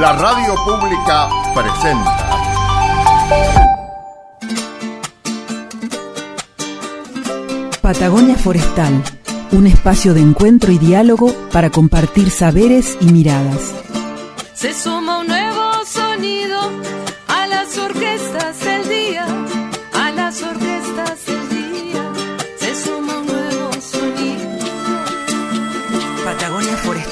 La radio pública presenta. Patagonia Forestal, un espacio de encuentro y diálogo para compartir saberes y miradas. Se suma un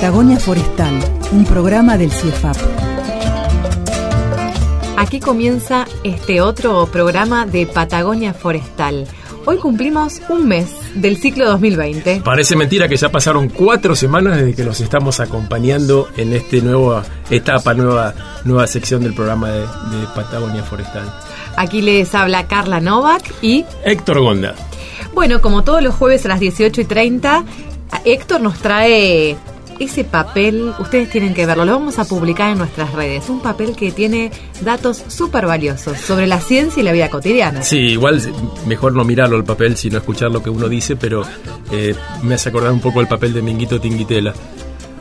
Patagonia Forestal, un programa del CIEFAP. Aquí comienza este otro programa de Patagonia Forestal. Hoy cumplimos un mes del ciclo 2020. Parece mentira que ya pasaron cuatro semanas desde que los estamos acompañando en esta nueva etapa, nueva, nueva sección del programa de, de Patagonia Forestal. Aquí les habla Carla Novak y Héctor Gonda. Bueno, como todos los jueves a las 18 y 30, Héctor nos trae ese papel, ustedes tienen que verlo, lo vamos a publicar en nuestras redes, un papel que tiene datos súper valiosos sobre la ciencia y la vida cotidiana. Sí, igual mejor no mirarlo el papel, sino escuchar lo que uno dice, pero eh, me hace acordar un poco el papel de Minguito Tinguitela.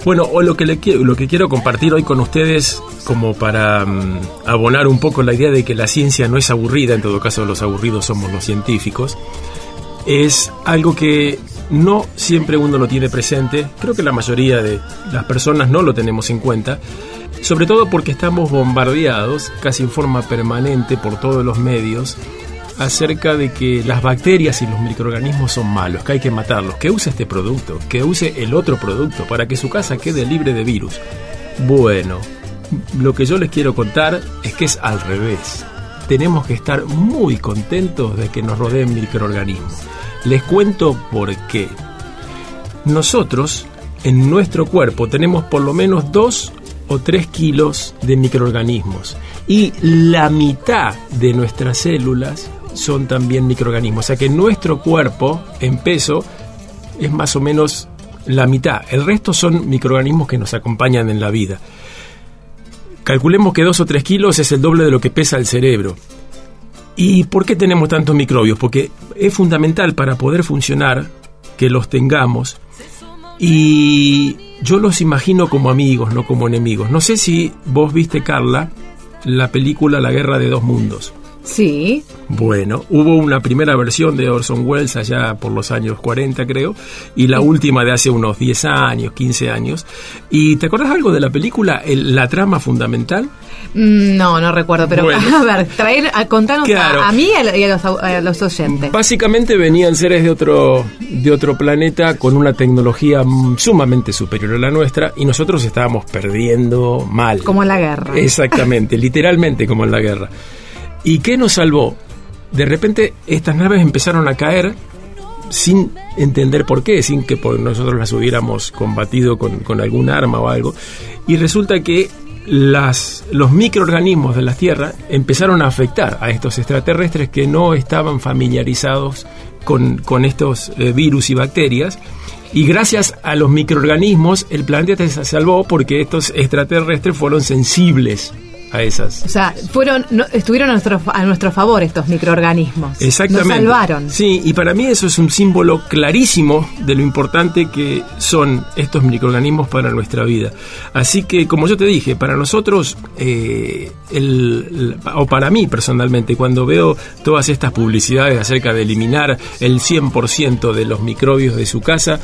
Bueno, o lo que, le lo que quiero compartir hoy con ustedes, como para mm, abonar un poco la idea de que la ciencia no es aburrida, en todo caso los aburridos somos los científicos, es algo que no siempre uno lo tiene presente, creo que la mayoría de las personas no lo tenemos en cuenta, sobre todo porque estamos bombardeados casi en forma permanente por todos los medios acerca de que las bacterias y los microorganismos son malos, que hay que matarlos, que use este producto, que use el otro producto para que su casa quede libre de virus. Bueno, lo que yo les quiero contar es que es al revés. Tenemos que estar muy contentos de que nos rodeen microorganismos. Les cuento por qué. Nosotros, en nuestro cuerpo, tenemos por lo menos 2 o 3 kilos de microorganismos. Y la mitad de nuestras células son también microorganismos. O sea que nuestro cuerpo, en peso, es más o menos la mitad. El resto son microorganismos que nos acompañan en la vida. Calculemos que 2 o 3 kilos es el doble de lo que pesa el cerebro. ¿Y por qué tenemos tantos microbios? Porque es fundamental para poder funcionar que los tengamos y yo los imagino como amigos, no como enemigos. No sé si vos viste, Carla, la película La Guerra de Dos Mundos. Sí. Bueno, hubo una primera versión de Orson Welles allá por los años 40, creo, y la última de hace unos 10 años, 15 años. ¿Y te acordás algo de la película, el- la trama fundamental? Mm, No, no recuerdo, pero Bueno. a ver, traer, a, contanos a- Claro. a, mí y a, lo- y a los, a los oyentes. Básicamente venían seres de otro, de otro planeta con una tecnología sumamente superior a la nuestra y nosotros estábamos perdiendo mal. Como en la guerra. Exactamente, literalmente como en la guerra. ¿Y qué nos salvó? De repente estas naves empezaron a caer sin entender por qué, sin que nosotros las hubiéramos combatido con, con algún arma o algo. Y resulta que las, los microorganismos de la Tierra empezaron a afectar a estos extraterrestres que no estaban familiarizados con, con estos eh, virus y bacterias. Y gracias a los microorganismos el planeta se salvó porque estos extraterrestres fueron sensibles a esas. O sea, fueron, no- estuvieron a nuestro, a nuestro favor estos microorganismos. Exactamente. Nos salvaron. Sí, y para mí eso es un símbolo clarísimo de lo importante que son estos microorganismos para nuestra vida. Así que, como yo te dije, para nosotros, eh, el- o para mí personalmente, cuando veo todas estas publicidades acerca de eliminar el 100% de los microbios de su casa,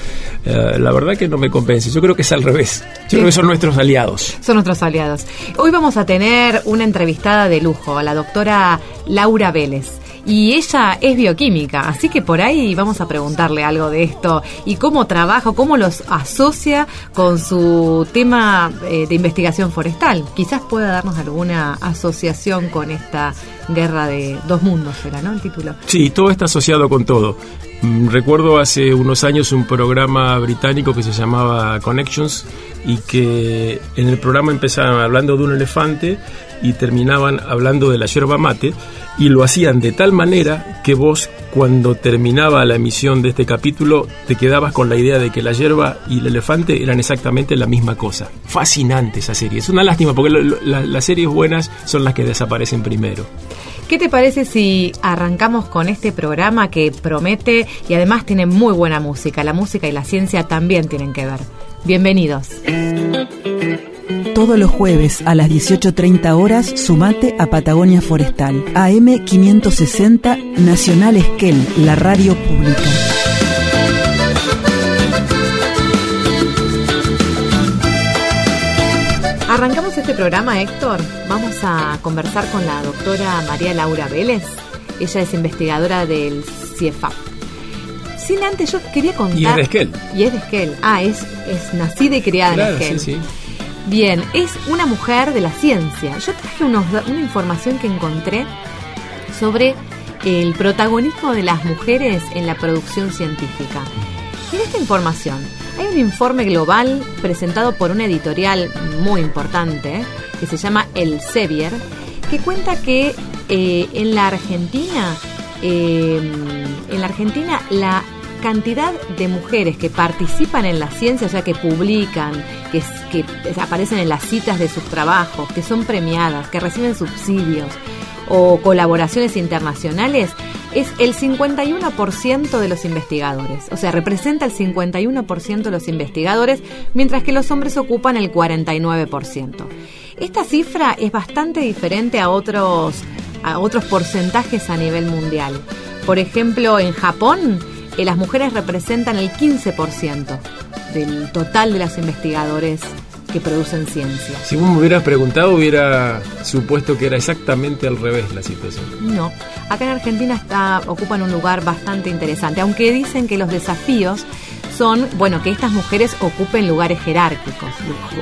eh, la verdad que no me convence. Yo creo que es al revés. Yo creo que son nuestros aliados. Son nuestros aliados. Hoy vamos a tener una entrevistada de lujo, a la doctora Laura Vélez. Y ella es bioquímica, así que por ahí vamos a preguntarle algo de esto y cómo trabaja, cómo los asocia con su tema eh, de investigación forestal. Quizás pueda darnos alguna asociación con esta guerra de dos mundos, era, ¿no? El título. Sí, todo está asociado con todo. Mm, Recuerdo hace unos años un programa británico que se llamaba Connections y que en el programa empezaban hablando de un elefante y terminaban hablando de la yerba mate y lo hacían de tal manera que vos cuando terminaba la emisión de este capítulo te quedabas con la idea de que la yerba y el elefante eran exactamente la misma cosa. Fascinante esa serie. Es una lástima porque las series buenas son las que desaparecen primero. ¿Qué te parece si arrancamos con este programa que promete y además tiene muy buena música? La música y la ciencia también tienen que ver. Bienvenidos. Todos los jueves a las 18.30 horas, sumate a Patagonia Forestal. AM 560 Nacional Esquel, la radio pública. Arrancamos este programa, Héctor. Vamos a conversar con la doctora María Laura Vélez. Ella es investigadora del CIEFAP. Sin antes, yo quería contar... Y es de Esquel. Y es de Esquel. Ah, es, es nacida y criada Claro, en Esquel. sí, sí. Bien, es una mujer de la ciencia. Yo traje unos una información que encontré sobre el protagonismo de las mujeres en la producción científica. En esta información hay un informe global presentado por una editorial muy importante que se llama El Sevier, que cuenta que eh, en la Argentina, eh, en la Argentina la cantidad de mujeres que participan en la ciencia, o sea, que publican, que, que aparecen en las citas de sus trabajos, que son premiadas, que reciben subsidios o colaboraciones internacionales, es el 51% de los investigadores. O sea, representa el 51% de los investigadores, mientras que los hombres ocupan el 49%. Esta cifra es bastante diferente a otros, a otros porcentajes a nivel mundial. Por ejemplo, en Japón, eh, las mujeres representan el 15% del total de los investigadores que producen ciencia. Si vos me hubieras preguntado, hubiera supuesto que era exactamente al revés la situación. No, acá en Argentina está, ocupan un lugar bastante interesante, aunque dicen que los desafíos son, bueno, que estas mujeres ocupen lugares jerárquicos,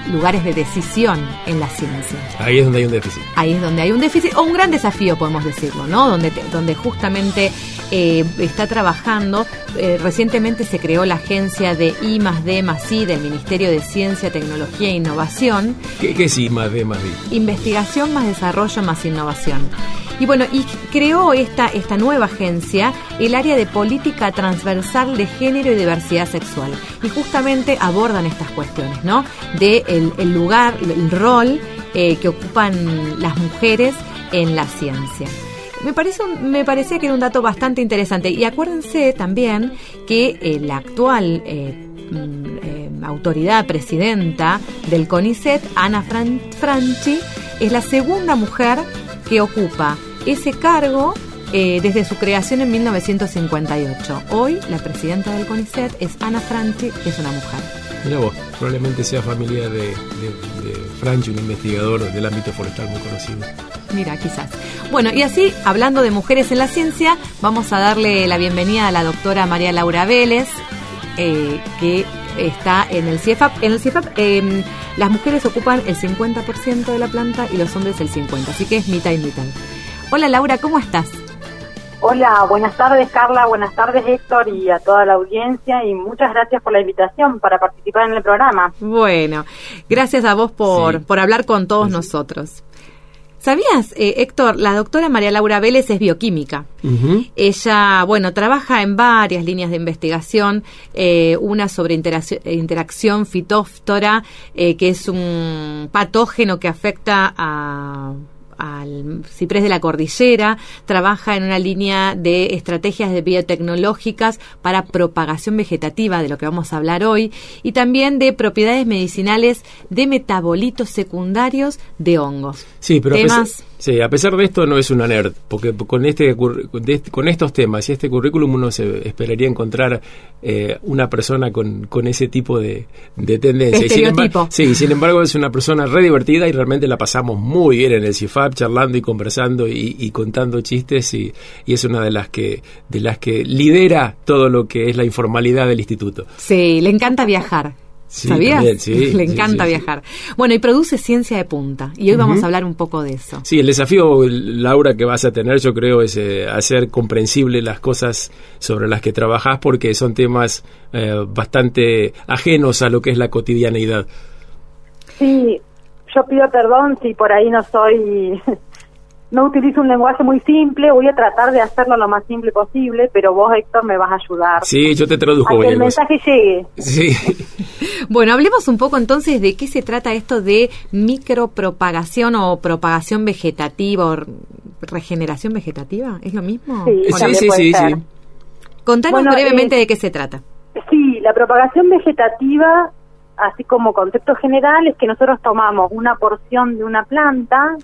lu- lugares de decisión en la ciencia. Ahí es donde hay un déficit. Ahí es donde hay un déficit, o un gran desafío, podemos decirlo, ¿no? Donde, te- donde justamente eh, está trabajando. eh, recientemente se creó la agencia de I más D más I del Ministerio de Ciencia, Tecnología e Innovación, ¿Qué, qué sí, más de más de? Investigación más desarrollo más innovación. Y bueno, y creó esta, esta nueva agencia el área de política transversal de género y diversidad sexual. Y justamente abordan estas cuestiones, ¿no? De el, lugar, el rol eh, que ocupan las mujeres en la ciencia. Me, parece un- me parecía que era un dato bastante interesante. Y acuérdense también que eh, la actual eh, mm, eh, autoridad presidenta del CONICET, Ana Fran- Franchi, es la segunda mujer que ocupa ese cargo eh, desde su creación en 1958. Hoy la presidenta del CONICET es Ana Franchi, que es una mujer. Mira vos, probablemente sea familia de, de, de Franchi, un investigador del ámbito forestal muy conocido. Mira, quizás. Bueno, y así, hablando de mujeres en la ciencia, vamos a darle la bienvenida a la doctora María Laura Vélez, eh, que está en el CIEFAP. En el CIEFAP eh, las mujeres ocupan el 50% de la planta y los hombres el 50%, así que es mitad y mitad. Hola Laura, ¿cómo estás? Hola, buenas tardes Carla, buenas tardes Héctor y a toda la audiencia y muchas gracias por la invitación para participar en el programa. Bueno, gracias a vos por, Sí. por hablar con todos nosotros. ¿Sabías, eh, Héctor, la doctora María Laura Vélez es bioquímica? Ella, bueno, trabaja en varias líneas de investigación, eh, una sobre interacción, interacción fitóftora, eh, que es un patógeno que afecta a al ciprés de la cordillera, trabaja en una línea de estrategias de biotecnológicas para propagación vegetativa, de lo que vamos a hablar hoy, y también de propiedades medicinales de metabolitos secundarios de hongos. Sí, pero Temas- sí, a pesar de esto no es una nerd, porque con este, con estos temas y este currículum uno se esperaría encontrar eh, una persona con, con ese tipo de, de tendencia. Y sin embargo, sí, sin embargo es una persona re divertida y realmente la pasamos muy bien en el CIFAP charlando y conversando y, y contando chistes y, y es una de las que de las que lidera todo lo que es la informalidad del instituto. Sí, le encanta viajar. Sí, ¿Sabías? también, sí, Le encanta sí, sí. viajar. Bueno, y produce ciencia de punta. Y hoy vamos a hablar un poco de eso. Sí, el desafío, Laura, que vas a tener, yo creo, es eh, hacer comprensible las cosas sobre las que trabajás, porque son temas eh, bastante ajenos a lo que es la cotidianeidad. Sí, yo pido perdón si por ahí no soy, no utilizo un lenguaje muy simple, voy a tratar de hacerlo lo más simple posible, pero vos, Héctor, me vas a ayudar Sí, yo te a tradujo que el mensaje llegue. Sí, Bueno, hablemos un poco entonces de qué se trata esto de micropropagación o propagación vegetativa o regeneración vegetativa. ¿Es lo mismo? Sí, sí, sí, sí. Contanos Bueno, brevemente eh, de qué se trata. Sí, la propagación vegetativa, así como concepto general, es que nosotros tomamos una porción de una planta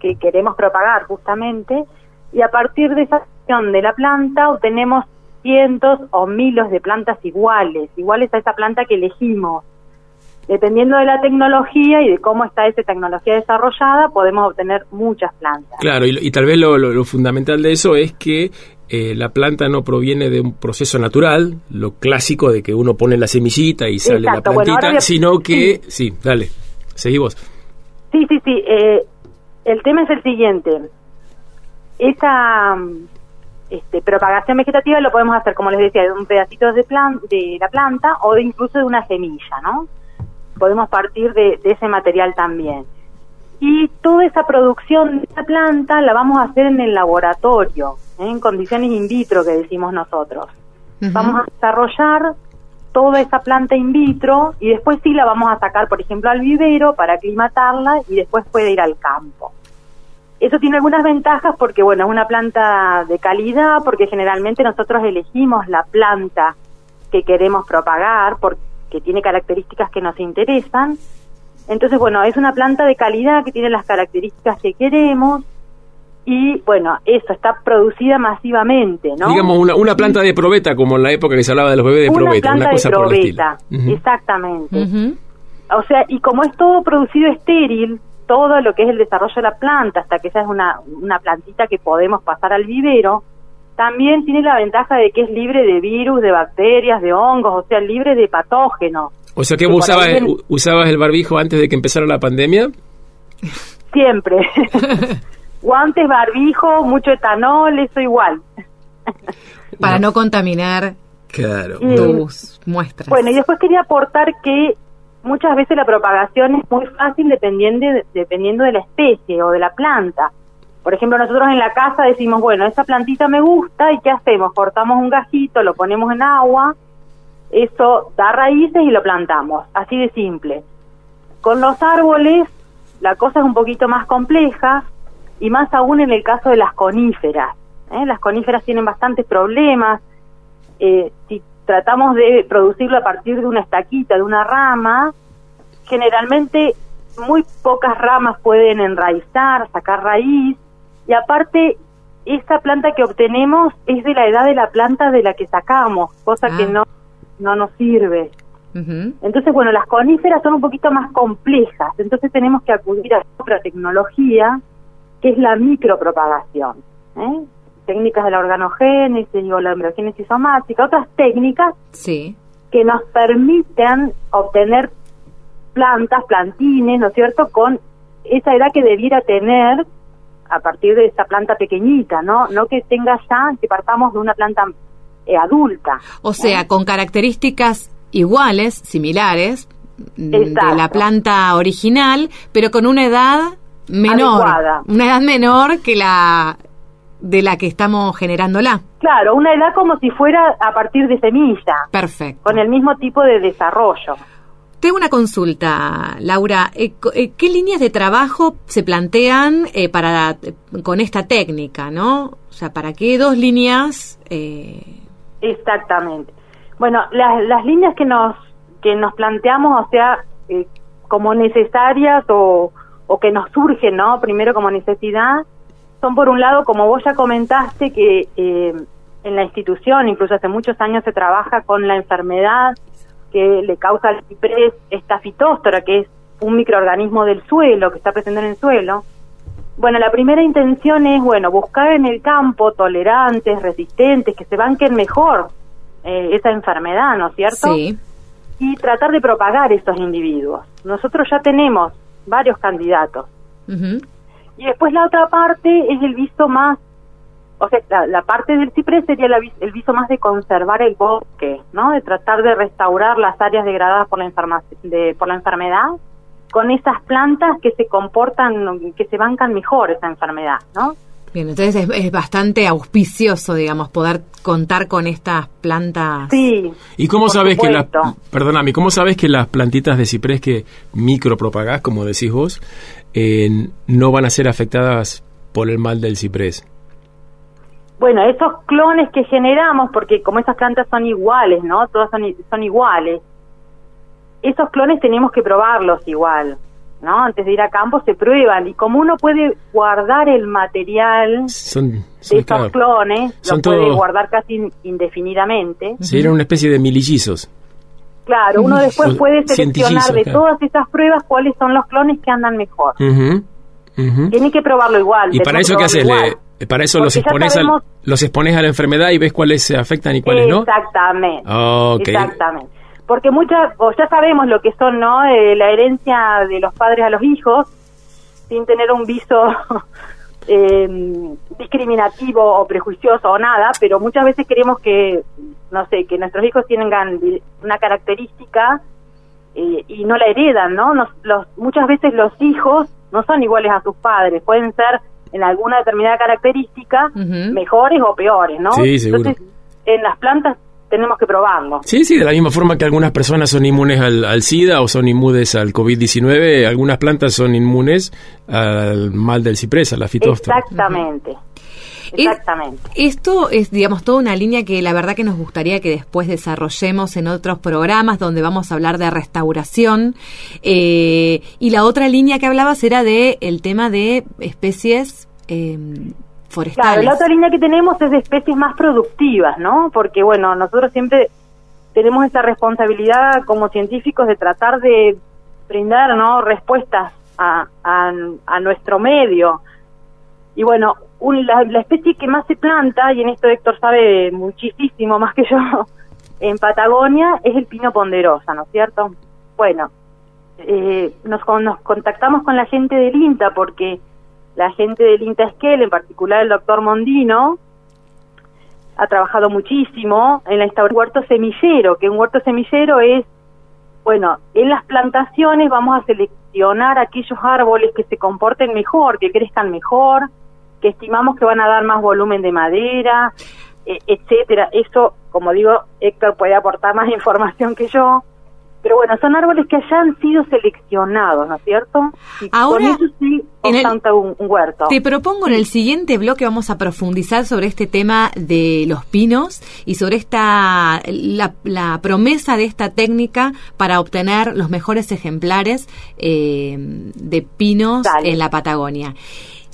que queremos propagar justamente y a partir de esa porción de la planta obtenemos cientos o miles de plantas iguales, iguales a esa planta que elegimos. Dependiendo de la tecnología y de cómo está esa tecnología desarrollada, podemos obtener muchas plantas. Claro, y, y tal vez lo, lo- lo fundamental de eso es que eh, la planta no proviene de un proceso natural, lo clásico de que uno pone la semillita y sale Exacto, la plantita, a- sino que, sí. dale, seguí vos. Sí, sí, sí. eh, el tema es el siguiente. Esa mm, este, propagación vegetativa lo podemos hacer, como les decía, de un pedacito de, plan, de la planta o de incluso de una semilla, ¿no? Podemos partir de, de ese material también. Y toda esa producción de esa planta la vamos a hacer en el laboratorio, ¿eh? en condiciones in vitro que decimos nosotros. Vamos a desarrollar toda esa planta in vitro y después sí la vamos a sacar, por ejemplo, al vivero para aclimatarla y después puede ir al campo. Eso tiene algunas ventajas porque, bueno, es una planta de calidad, porque generalmente nosotros elegimos la planta que queremos propagar, porque tiene características que nos interesan. Entonces, bueno, es una planta de calidad que tiene las características que queremos y, bueno, eso está producida masivamente, ¿no? Digamos una, una planta de probeta, como en la época que se hablaba de los bebés de una probeta, planta una cosa de por el estilo. probeta, exactamente. O sea, y como es todo producido estéril, todo lo que es el desarrollo de la planta, hasta que esa es una, una plantita que podemos pasar al vivero, también tiene la ventaja de que es libre de virus, de bacterias, de hongos, o sea, libre de patógenos. O sea que Que vos usabas, usabas el barbijo antes de que empezara la pandemia. Siempre. Guantes, barbijo, mucho etanol, eso igual. Para no contaminar Claro. Y- tus muestras. Bueno, y después quería aportar que muchas veces la propagación es muy fácil dependiendo de, dependiendo de la especie o de la planta. Por ejemplo, nosotros en la casa decimos, bueno, esa plantita me gusta y ¿qué hacemos? Cortamos un gajito, lo ponemos en agua, eso da raíces y lo plantamos, así de simple. Con los árboles la cosa es un poquito más compleja y más aún en el caso de las coníferas. ¿eh? Las coníferas tienen bastantes problemas, eh, si tratamos de producirlo a partir de una estaquita, de una rama, generalmente muy pocas ramas pueden enraizar, sacar raíz, y aparte esa planta que obtenemos es de la edad de la planta de la que sacamos, cosa Ah. que no, no nos sirve. Entonces, bueno, las coníferas son un poquito más complejas, entonces tenemos que acudir a otra tecnología, que es la micropropagación. ¿eh? Técnicas de la organogénesis o la embriogénesis somática, otras técnicas Sí. que nos permiten obtener plantas, plantines, ¿no es cierto?, con esa edad que debiera tener a partir de esa planta pequeñita, ¿no? No que tenga ya, que partamos de una planta eh, adulta. O sea, con características iguales, similares, mm, de la planta original, pero con una edad menor. Adecuada. Una edad menor que la de la que estamos generándola. Claro, una edad como si fuera a partir de semilla, Perfecto. con el mismo tipo de desarrollo. Tengo una consulta, Laura. Eh, eh, ¿Qué líneas de trabajo se plantean eh, para con esta técnica, no? O sea, ¿para qué dos líneas? eh, Exactamente. Bueno, las, las líneas que nos que nos planteamos, o sea, eh, como necesarias o, o que nos surgen, ¿no? Primero como necesidad, son por un lado, como vos ya comentaste, que eh, en la institución, incluso hace muchos años se trabaja con la enfermedad que le causa al ciprés esta fitóstora, que es un microorganismo del suelo, que está presente en el suelo. Bueno, la primera intención es, bueno, buscar en el campo tolerantes, resistentes, que se banquen mejor eh, esa enfermedad, ¿no es cierto? sí. y tratar de propagar esos individuos. Nosotros ya tenemos varios candidatos. Y después la otra parte es el viso más, o sea, la, la parte del ciprés sería la el viso más de conservar el bosque, ¿no? De tratar de restaurar las áreas degradadas por la, enferma- de, por la enfermedad con esas plantas que se comportan, que se bancan mejor esa enfermedad, ¿no? Bien, entonces es, es bastante auspicioso, digamos, poder contar con estas plantas. Sí. ¿Y cómo por sabes que las, perdóname, cómo sabes que las plantitas de ciprés que micropropagás, como decís vos, eh, no van a ser afectadas por el mal del ciprés? Bueno, esos clones que generamos, porque como esas plantas son iguales, ¿no? Todas son, i- son iguales. Esos clones tenemos que probarlos igual, ¿no? Antes de ir a campo se prueban y como uno puede guardar el material Son, de son claro, clones, son lo puede guardar casi in- indefinidamente. serían una especie de milillizos. Claro, uno después Son puede seleccionar de claro. todas esas pruebas cuáles son los clones que andan mejor. Ujú. Tiene que probarlo igual. ¿Y para eso qué haces? Le- para eso los Porque expones, sabemos- los expones a la enfermedad y ves cuáles se afectan y cuáles no. Exactamente. Exactamente. Porque muchas, o ya sabemos lo que son, ¿no? Eh, la herencia de los padres a los hijos, sin tener un viso eh, discriminativo o prejuicioso o nada, pero muchas veces queremos que, no sé, que nuestros hijos tengan una característica eh, y no la heredan, ¿no? Nos- los, muchas veces los hijos no son iguales a sus padres, pueden ser en alguna determinada característica mejores o peores, ¿no? Sí, seguro. Entonces, en las plantas tenemos que probarlo. Sí, sí, de la misma forma que algunas personas son inmunes al, al SIDA o son inmunes al COVID-19, algunas plantas son inmunes al mal del ciprés, a la fitostra. Exactamente. Exactamente. Esto es, digamos, toda una línea que la verdad que nos gustaría que después desarrollemos en otros programas donde vamos a hablar de restauración. Eh, y la otra línea que hablabas era de el tema de especies eh, forestales. Claro, la otra línea que tenemos es de especies más productivas, ¿no? Porque, bueno, nosotros siempre tenemos esa responsabilidad como científicos de tratar de brindar, ¿no? Respuestas a, a, a nuestro medio. Y bueno, un- la, la especie que más se planta, y en esto Héctor sabe muchísimo más que yo, en Patagonia es el pino ponderosa, ¿no es cierto? Bueno, eh, nos, nos contactamos con la gente del INTA porque la gente del INTA Esquel, en particular el doctor Mondino, ha trabajado muchísimo en la instauración huerto semillero, que un huerto semillero es, bueno, en las plantaciones vamos a seleccionar aquellos árboles que se comporten mejor, que crezcan mejor, que estimamos que van a dar más volumen de madera, e- etcétera. Eso, como digo, Héctor puede aportar más información que yo. Pero bueno, son árboles que ya han sido seleccionados, ¿no es cierto? Y Ahora, con eso sí en el- constanta un, un huerto. Te propongo en el siguiente bloque vamos a profundizar sobre este tema de los pinos y sobre esta la, la promesa de esta técnica para obtener los mejores ejemplares eh, de pinos Dale. en la Patagonia.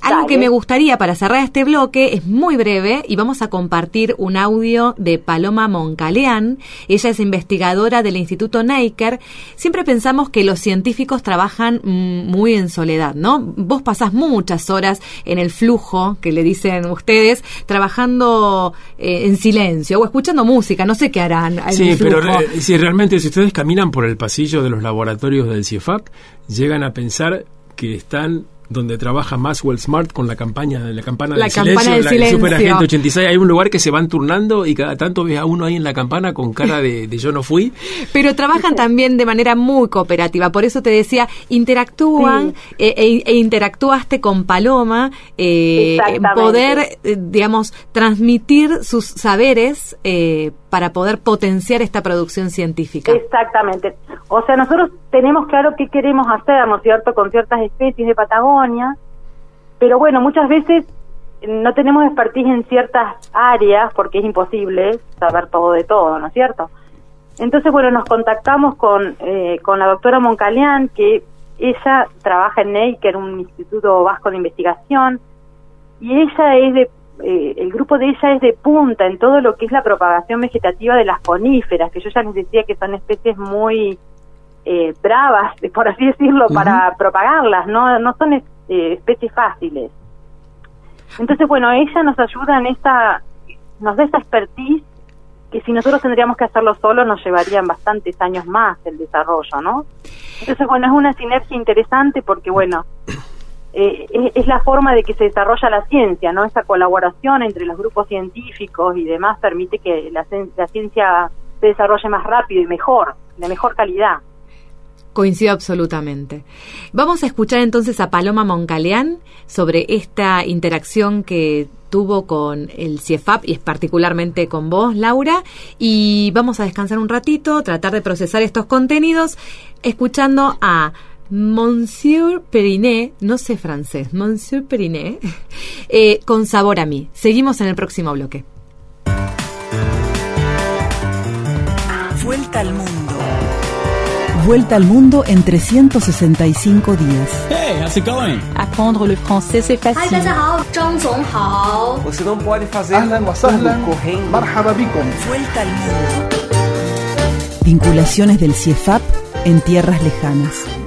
Algo Dale. que me gustaría para cerrar este bloque es muy breve y vamos a compartir un audio de Paloma Moncaleán. Ella es investigadora del Instituto Neiker. Siempre pensamos que los científicos trabajan mm, muy en soledad, ¿no? Vos pasás muchas horas en el flujo, que le dicen ustedes, trabajando eh, en silencio o escuchando música, no sé qué harán. Sí, pero re- si realmente si ustedes caminan por el pasillo de los laboratorios del CIEFAP, llegan a pensar que están donde trabaja Maxwell Smart con la campaña de la campana La del campana silencio, del la silencio. Super Agente 86, hay un lugar que se van turnando y cada tanto ves a uno ahí en la campana con cara de, de yo no fui. Pero trabajan también de manera muy cooperativa. Por eso te decía, interactúan eh, e, e interactuaste con Paloma, eh, poder, eh, digamos, transmitir sus saberes eh, para poder potenciar esta producción científica. Exactamente. O sea, nosotros tenemos claro qué queremos hacer, ¿no es cierto?, con ciertas especies de Patagonia, pero bueno, muchas veces no tenemos expertise en ciertas áreas porque es imposible saber todo de todo, ¿no es cierto? Entonces, bueno, nos contactamos con, eh, con la doctora Moncalián, que ella trabaja en Neiker, un instituto vasco de investigación, y ella es de, eh, el grupo de ella es de punta en todo lo que es la propagación vegetativa de las coníferas, que yo ya les decía que son especies muy eh, bravas, por así decirlo, para propagarlas, no, no son eh, especies fáciles. Entonces, bueno, ella nos ayuda en esta, nos da esa expertise que si nosotros tendríamos que hacerlo solo nos llevarían bastantes años más el desarrollo, ¿no? Entonces, bueno, es una sinergia interesante porque, bueno, eh, es, la forma de que se desarrolla la ciencia, ¿no? Esa colaboración entre los grupos científicos y demás permite que la, la ciencia se desarrolle más rápido y mejor, de mejor calidad. Coincido absolutamente. Vamos a escuchar entonces a Paloma Moncaleán sobre esta interacción que tuvo con el CIEFAP y es particularmente con vos, Laura, y vamos a descansar un ratito, tratar de procesar estos contenidos, escuchando a Monsieur Periné, no sé francés, Monsieur Periné, eh, con sabor a mí. Seguimos en el próximo bloque. Vuelta al mundo. Vuelta al mundo en 365 días. Hey, how's it going? Aprendre le français c'est facile. Não pode fazer al mundo. Vinculaciones del CIEFAP en tierras lejanas.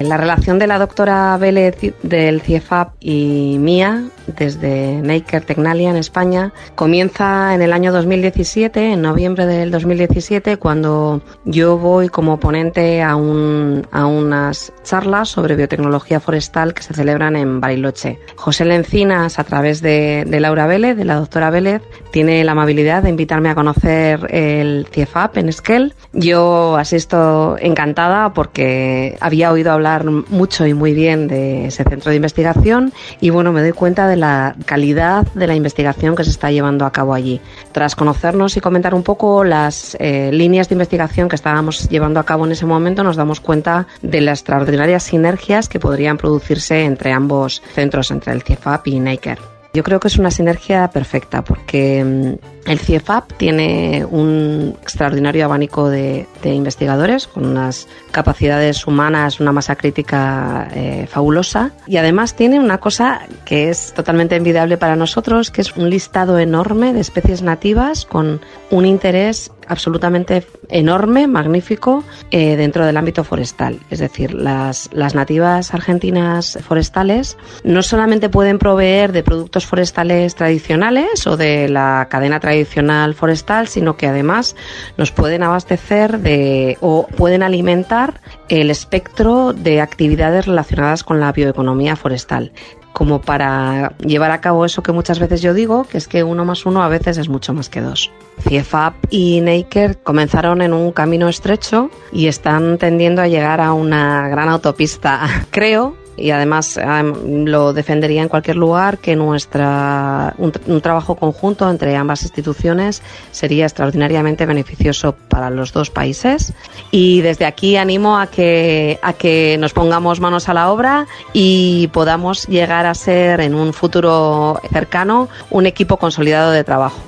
La relación de la doctora Vélez del CIEFAP y mía desde Naker Tecnalia en España comienza en el año 2017, en noviembre del 2017, cuando yo voy como ponente a, un, a unas charlas sobre biotecnología forestal que se celebran en Bariloche. José Lencinas, a través de, de Laura Vélez, de la doctora Vélez, tiene la amabilidad de invitarme a conocer el CIEFAP en Esquel. Yo asisto encantada porque había oído hablar mucho y muy bien de ese centro de investigación y bueno, me doy cuenta de la calidad de la investigación que se está llevando a cabo allí. Tras conocernos y comentar un poco las eh, líneas de investigación que estábamos llevando a cabo en ese momento, nos damos cuenta de las extraordinarias sinergias que podrían producirse entre ambos centros, entre el CIEFAP y Naker. Yo creo que es una sinergia perfecta porque mm, el CIEFAP tiene un extraordinario abanico de, investigadores con unas capacidades humanas, una masa crítica eh, fabulosa. Y además tiene una cosa que es totalmente envidiable para nosotros, que es un listado enorme de especies nativas con un interés absolutamente enorme, magnífico, eh, dentro del ámbito forestal. Es decir, las, las nativas argentinas forestales no solamente pueden proveer de productos forestales tradicionales o de la cadena tradicional forestal, sino que además nos pueden abastecer de o pueden alimentar el espectro de actividades relacionadas con la bioeconomía forestal como para llevar a cabo eso que muchas veces yo digo, que es que uno más uno a veces es mucho más que dos. CIEFAP y Naker comenzaron en un camino estrecho y están tendiendo a llegar a una gran autopista, creo, y además lo defendería en cualquier lugar que nuestra un, trabajo conjunto entre ambas instituciones sería extraordinariamente beneficioso para los dos países y desde aquí animo a que a que nos pongamos manos a la obra y podamos llegar a ser en un futuro cercano un equipo consolidado de trabajo.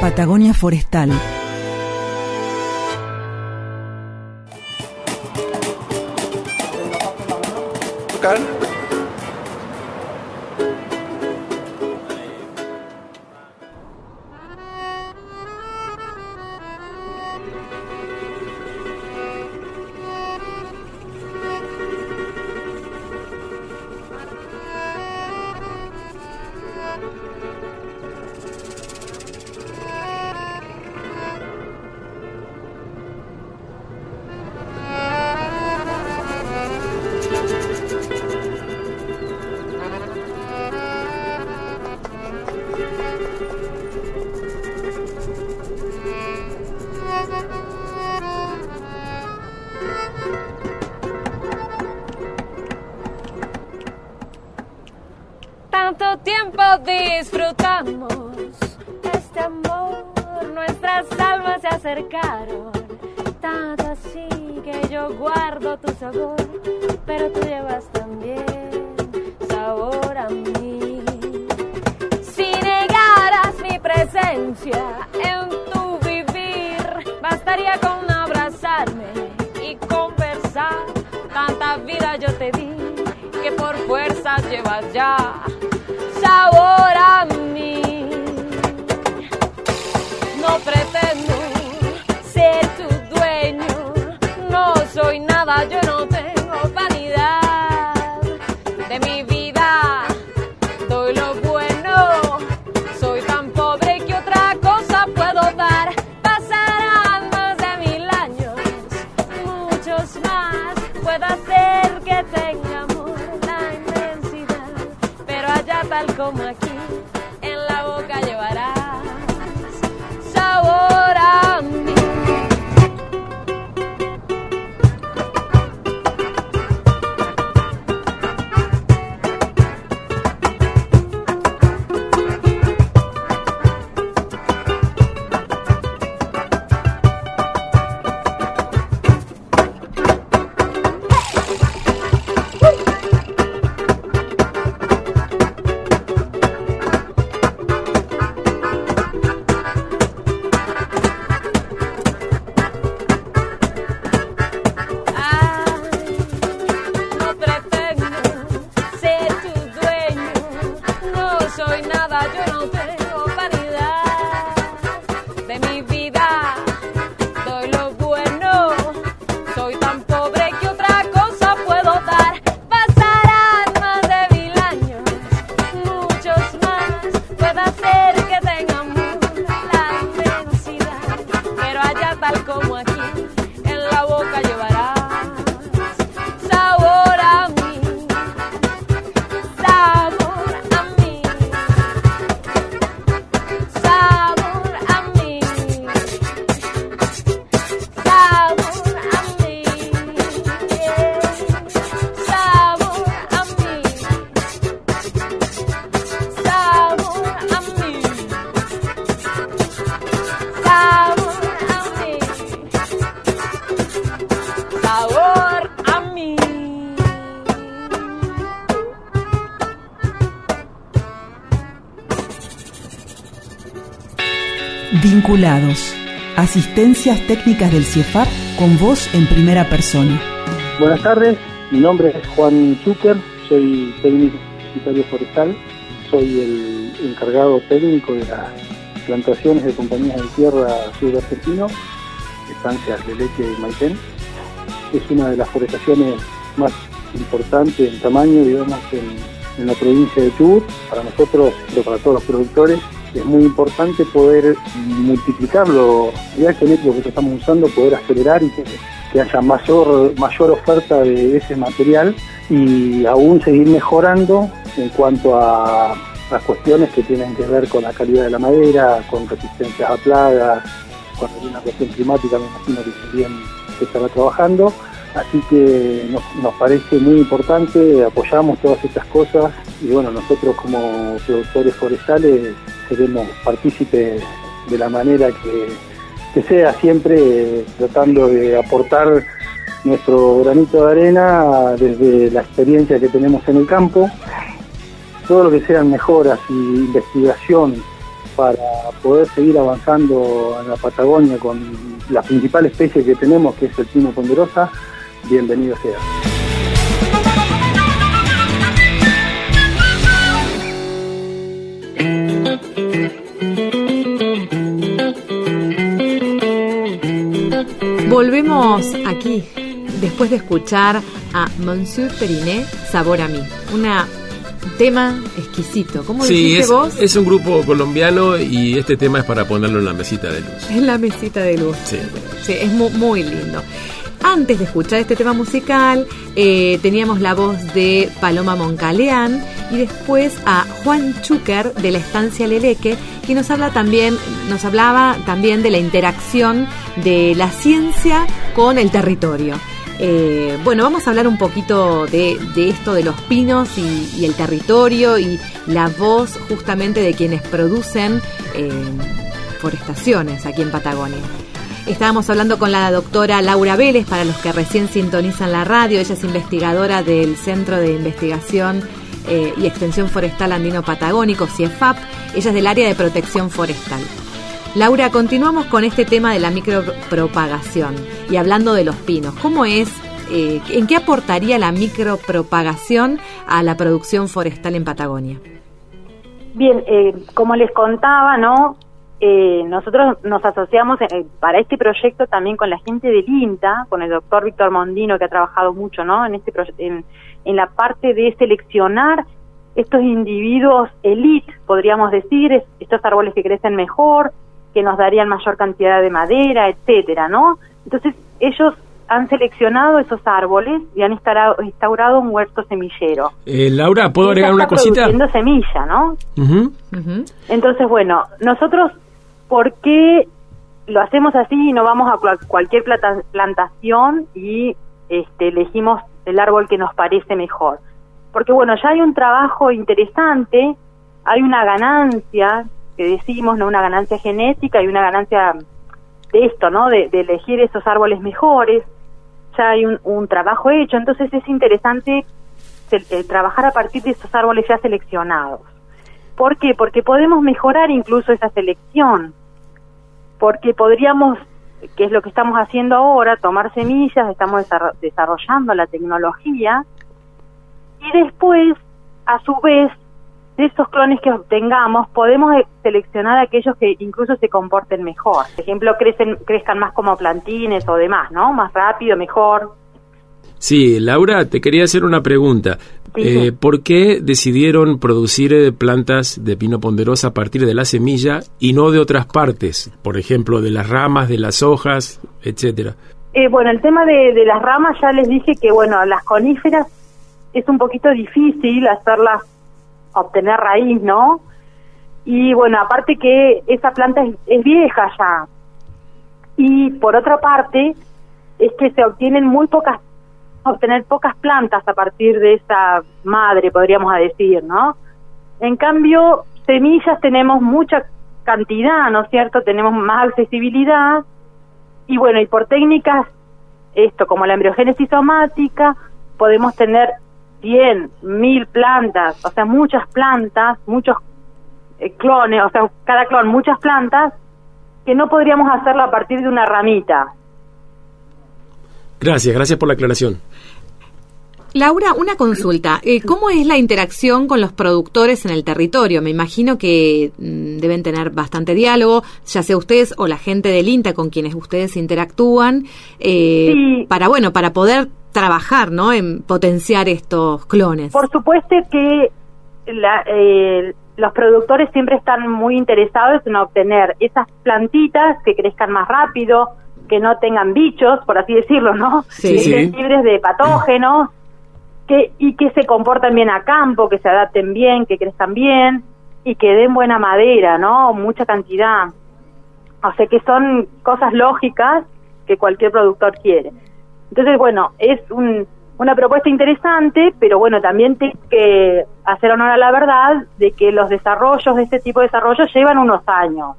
Patagonia Forestal Afghan No pretendo ser tu dueño, no soy nada, yo no tengo Asistencias técnicas del CIEFAP con voz en primera persona. Buenas tardes, mi nombre es Juan Zucker, soy técnico forestal, soy el encargado técnico de las plantaciones de compañías de tierra sur argentino, estancias de leche y maitén. Es una de las forestaciones más importantes en tamaño, digamos, en, en la provincia de Chubut. Para nosotros, pero para todos los productores, es muy importante poder multiplicarlo, ya este método que estamos usando, poder acelerar y que, haya mayor, mayor oferta de ese material y aún seguir mejorando en cuanto a las cuestiones que tienen que ver con la calidad de la madera, con resistencias a plagas, cuando hay una cuestión climática me imagino que también se estará trabajando. Así que nos, parece muy importante, apoyamos todas estas cosas y bueno, nosotros como productores forestales seremos partícipes de la manera que, sea, siempre tratando de aportar nuestro granito de arena desde la experiencia que tenemos en el campo, todo lo que sean mejoras y investigación para poder seguir avanzando en la Patagonia con la principal especie que tenemos, que es el pino ponderosa, bienvenido sea. Volvemos aquí después de escuchar a Monsieur Periné, Sabor a mí. Una un tema exquisito. ¿Cómo Sí, dijiste es, vos? es un grupo colombiano y este tema es para ponerlo en la mesita de luz. Es la mesita de luz. Sí. Sí, es mu- muy, lindo. Antes de escuchar este tema musical, eh, teníamos la voz de Paloma Moncaleán y después a Juan Chúquer de la estancia Leleque, que nos habla también, nos hablaba también de la interacción de la ciencia con el territorio. Eh, bueno, vamos a hablar un poquito de, esto de los pinos y, y el territorio y la voz justamente de quienes producen eh, forestaciones aquí en Patagonia. Estábamos hablando con la doctora Laura Vélez, para los que recién sintonizan la radio. Ella es investigadora del Centro de Investigación eh, y Extensión Forestal Andino Patagónico, CIEFAP. Ella es del área de protección forestal. Laura, continuamos con este tema de la micropropagación y hablando de los pinos. ¿Cómo es, eh, en qué aportaría la micropropagación a la producción forestal en Patagonia? Bien, eh, como les contaba, ¿no? Eh, nosotros nos asociamos eh, para este proyecto también con la gente del INTA, con el doctor Víctor Mondino, que ha trabajado mucho, ¿no? En, este en, en la parte de seleccionar estos individuos elite, podríamos decir, es- estos árboles que crecen mejor, que nos darían mayor cantidad de madera, etcétera, ¿no? Entonces, ellos han seleccionado esos árboles y han instaurado, instaurado un huerto semillero. Eh, Laura, ¿puedo agregar una está cosita? produciendo semilla, ¿no? Entonces, bueno, nosotros, ¿por qué lo hacemos así y no vamos a cual- cualquier plata- plantación y este, elegimos el árbol que nos parece mejor? Porque, bueno, ya hay un trabajo interesante, hay una ganancia, que decimos, ¿no? Una ganancia genética y una ganancia de esto, ¿no? De, elegir esos árboles mejores. Ya hay un, trabajo hecho, entonces es interesante eh, trabajar a partir de esos árboles ya seleccionados. ¿Por qué? Porque podemos mejorar incluso esa selección. Porque podríamos, que es lo que estamos haciendo ahora, tomar semillas, estamos desarro- desarrollando la tecnología y después, a su vez, de esos clones que obtengamos, podemos eh, seleccionar aquellos que incluso se comporten mejor. Por ejemplo, crecen, crezcan más como plantines o demás, ¿no? Más rápido, mejor. Sí, Laura, te quería hacer una pregunta. Eh, ¿Por qué decidieron producir eh, plantas de pino ponderosa a partir de la semilla y no de otras partes? Por ejemplo, de las ramas, de las hojas, etcétera. Eh, bueno, el tema de, de las ramas ya les dije que, bueno, las coníferas es un poquito difícil hacerlas obtener raíz, ¿no? Y bueno, aparte que esa planta es, es vieja ya. Y por otra parte, es que se obtienen muy pocas, obtener pocas plantas a partir de esa madre, podríamos decir, ¿no? En cambio, semillas tenemos mucha cantidad, ¿no es cierto? Tenemos más accesibilidad y bueno, y por técnicas, esto como la embriogénesis somática, podemos tener 100, 1000 plantas, o sea, muchas plantas, muchos eh, clones, o sea, cada clon, muchas plantas, que no podríamos hacerlo a partir de una ramita. Gracias, gracias por la aclaración. Laura, una consulta. Eh, ¿Cómo es la interacción con los productores en el territorio? Me imagino que mm, deben tener bastante diálogo, ya sea ustedes o la gente del INTA con quienes ustedes interactúan, eh, Sí. para bueno, para poder trabajar, ¿no? En potenciar estos clones. Por supuesto que la- eh, los productores siempre están muy interesados en obtener esas plantitas que crezcan más rápido, que no tengan bichos, por así decirlo, ¿no? Sí. Que estén Sí. libres de patógenos, que, y que se comporten bien a campo, que se adapten bien, que crezcan bien y que den buena madera, ¿no? Mucha cantidad. O sea que son cosas lógicas que cualquier productor quiere. Entonces, bueno, es un- una propuesta interesante, pero bueno, también tengo que hacer honor a la verdad de que los desarrollos de este tipo de desarrollos llevan unos años.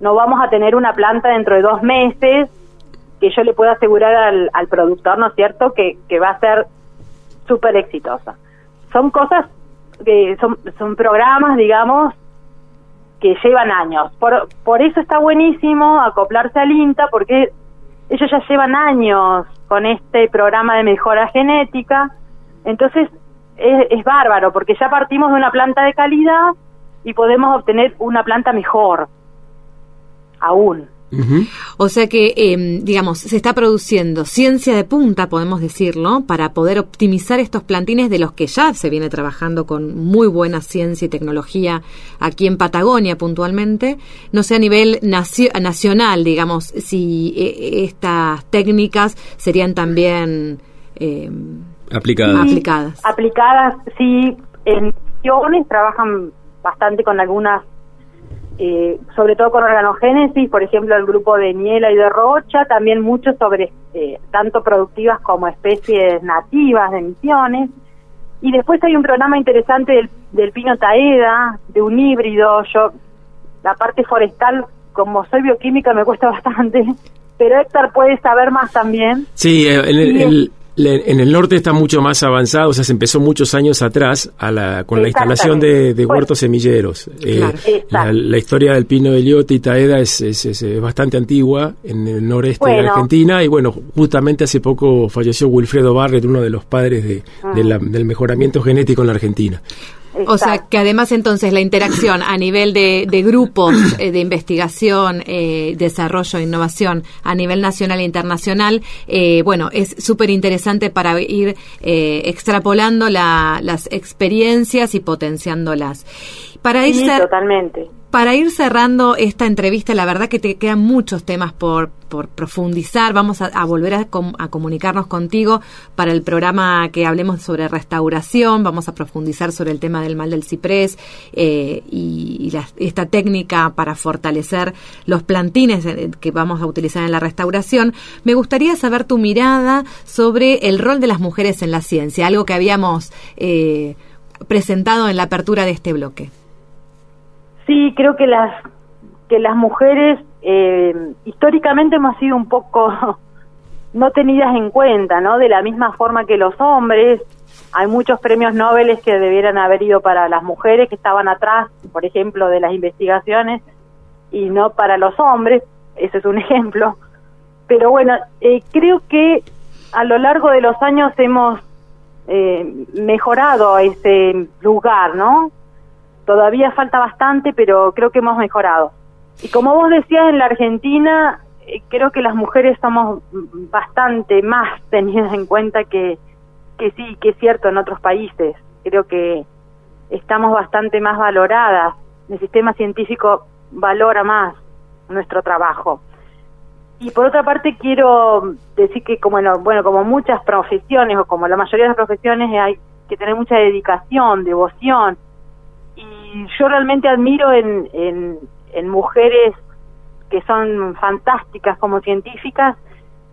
No vamos a tener una planta dentro de dos meses que yo le pueda asegurar al, al productor, ¿no es cierto?, que va a ser súper exitosa. Son cosas, que son, son programas, digamos, que llevan años. Por, por eso está buenísimo acoplarse al INTA, porque ellos ya llevan años con este programa de mejora genética. Entonces, es, es bárbaro, porque ya partimos de una planta de calidad y podemos obtener una planta mejor, aún. O sea que, eh, digamos, se está produciendo ciencia de punta, podemos decirlo, para poder optimizar estos plantines de los que ya se viene trabajando con muy buena ciencia y tecnología aquí en Patagonia puntualmente, no sé a nivel nacio- nacional, digamos, si eh, estas técnicas serían también eh. Sí, aplicadas. Aplicadas, sí, en misiones trabajan bastante con algunas, eh, sobre todo con organogénesis, por ejemplo, el grupo de Niela y de Rocha, también mucho sobre eh, tanto productivas como especies nativas de misiones. Y después hay un programa interesante del, del pino taeda, de un híbrido. Yo, la parte forestal, como soy bioquímica, me cuesta bastante, pero Héctor puede saber más también. Sí, eh, el, en el norte está mucho más avanzado, o sea, se empezó muchos años atrás a la, con la instalación de, de huertos semilleros. Eh, Claro. la, la historia del pino de Liote y Taeda es, es- es, bastante antigua en el noreste de Bueno. Argentina y bueno, justamente hace poco falleció Wilfredo Barrett, uno de los padres de, de la- del mejoramiento genético en la Argentina. O sea que además entonces la interacción a nivel de, de grupos eh, de investigación, eh, desarrollo innovación a nivel nacional e internacional, eh, bueno, es súper interesante para ir eh, extrapolando la- las experiencias y potenciándolas. Para ir Sí, totalmente. Para ir cerrando esta entrevista, la verdad que te quedan muchos temas por, profundizar. Vamos a, volver a, com- a comunicarnos contigo para el programa que hablemos sobre restauración. Vamos a profundizar sobre el tema del mal del ciprés eh, y, esta técnica para fortalecer los plantines eh, que vamos a utilizar en la restauración. Me gustaría saber tu mirada sobre el rol de las mujeres en la ciencia, algo que habíamos eh, presentado en la apertura de este bloque. Sí, creo que las que las mujeres eh, históricamente hemos sido un poco no tenidas en cuenta, ¿no? De la misma forma que los hombres. Hay muchos premios Nobel que debieran haber ido para las mujeres que estaban atrás, por ejemplo, de las investigaciones y no para los hombres. Ese es un ejemplo. Pero bueno, eh, creo que a lo largo de los años hemos eh, mejorado ese lugar, ¿no? Todavía falta bastante, pero creo que hemos mejorado. Y como vos decías, en la Argentina eh, creo que las mujeres somos mm, bastante más tenidas en cuenta que, que sí, que es cierto en otros países. Creo que estamos bastante más valoradas. El sistema científico valora más nuestro trabajo. Y por otra parte quiero decir que como bueno, bueno, como muchas profesiones o como la mayoría de las profesiones hay que tener mucha dedicación, devoción. Y yo realmente admiro en, en, mujeres que son fantásticas como científicas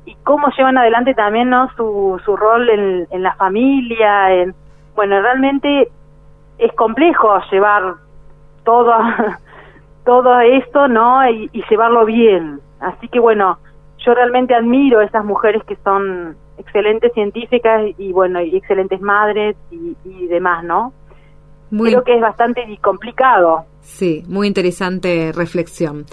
y cómo llevan adelante también no su, su rol en, en la familia en bueno realmente es complejo llevar todo todo esto no y, llevarlo bien. Así que bueno yo realmente admiro a esas mujeres que son excelentes científicas y bueno y excelentes madres y demás no Muy- creo que es bastante complicado Sí, muy interesante reflexión.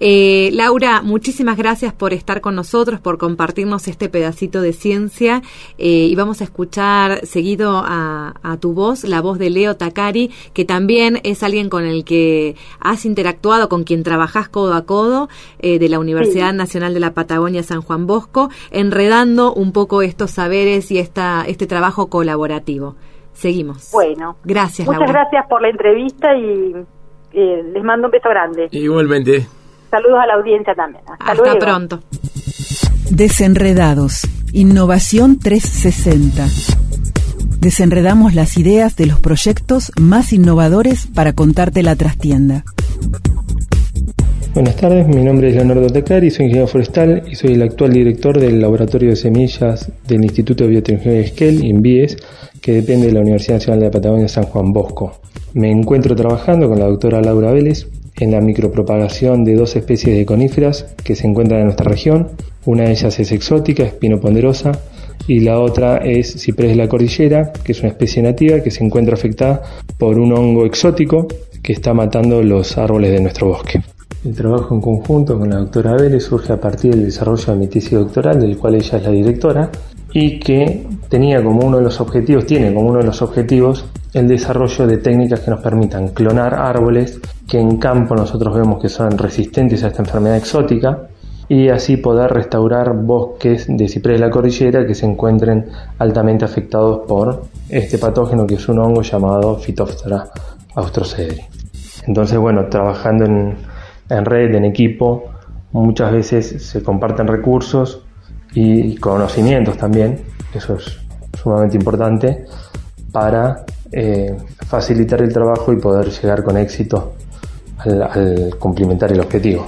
Eh, Laura, muchísimas gracias por estar con nosotros, por compartirnos este pedacito de ciencia eh, y vamos a escuchar seguido a, a tu voz, la voz de Leo Takari, que también es alguien con el que has interactuado, con quien trabajás codo a codo eh, de la Universidad Sí. Nacional de la Patagonia San Juan Bosco, enredando un poco estos saberes y esta, este trabajo colaborativo. Seguimos. bueno Gracias, muchas Laura. gracias por la entrevista y eh, les mando un beso grande Igualmente. saludos a la audiencia también hasta, Hasta luego pronto. Desenredados. Innovación 360. Desenredamos las ideas de los proyectos más innovadores para contarte la trastienda. Buenas tardes, mi nombre es Leonardo Tecari, soy ingeniero forestal y soy el actual director del Laboratorio de Semillas del Instituto de Biotecnología de Esquel, INVIES, que depende de la Universidad Nacional de Patagonia San Juan Bosco. Me encuentro trabajando con la doctora Laura Vélez en la micropropagación de dos especies de coníferas que se encuentran en nuestra región. Una de ellas es exótica, espino ponderosa, y la otra es ciprés de la cordillera, que es una especie nativa que se encuentra afectada por un hongo exótico que está matando los árboles de nuestro bosque. El trabajo en conjunto con la doctora Vélez surge a partir del desarrollo de mi tesis doctoral, del cual ella es la directora, y que tenía como uno de los objetivos, tiene como uno de los objetivos el desarrollo de técnicas que nos permitan clonar árboles que en campo nosotros vemos que son resistentes a esta enfermedad exótica y así poder restaurar bosques de ciprés de la cordillera que se encuentren altamente afectados por este patógeno que es un hongo llamado Phytophthora austrocedri. Entonces, bueno, trabajando en, en red, en equipo, muchas veces se comparten recursos y conocimientos también, eso es sumamente importante, para eh, facilitar el trabajo y poder llegar con éxito al, al cumplimentar el objetivo.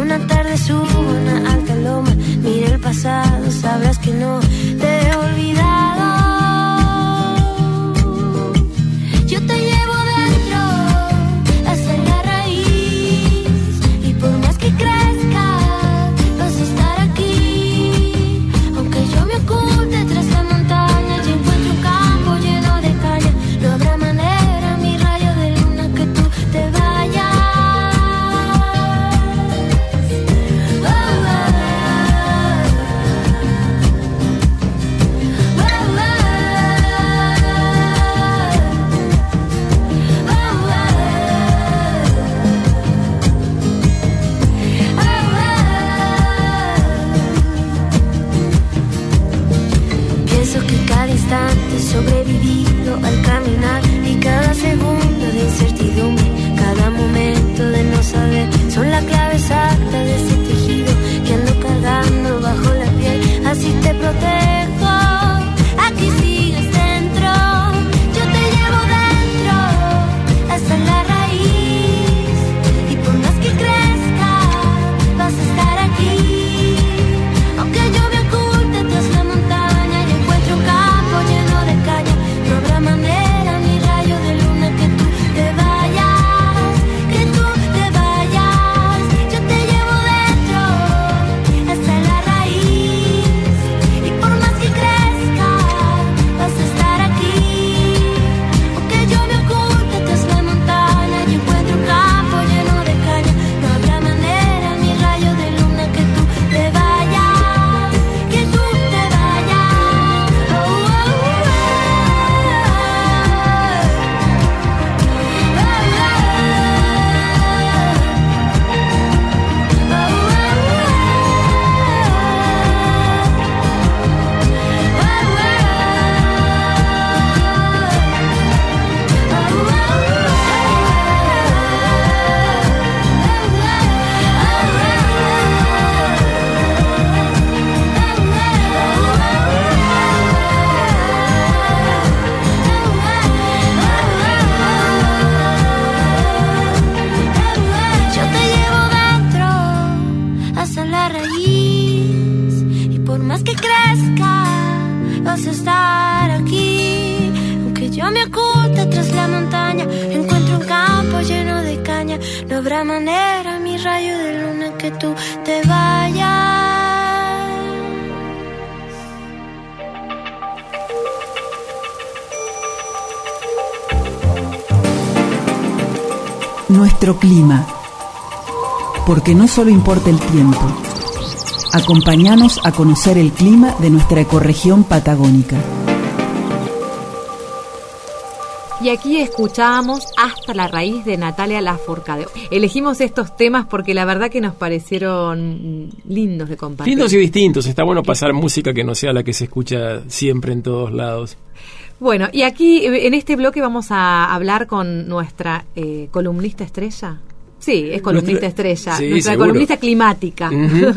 Una tarde subo una alta loma, mira el pasado, sabrás que no te he. Caminar solo importa el tiempo. Acompáñanos a conocer el clima de nuestra ecorregión patagónica. Y aquí escuchábamos hasta la raíz de Natalia Lafourcade. Elegimos estos temas porque la verdad que nos parecieron lindos de compartir. Lindos y distintos. Está bueno pasar música que no sea la que se escucha siempre en todos lados. Bueno, y aquí eh, en este bloque vamos a hablar con nuestra eh, columnista estrella. Sí, es columnista Nuestra- estrella, sí, nuestra seguro. columnista climática.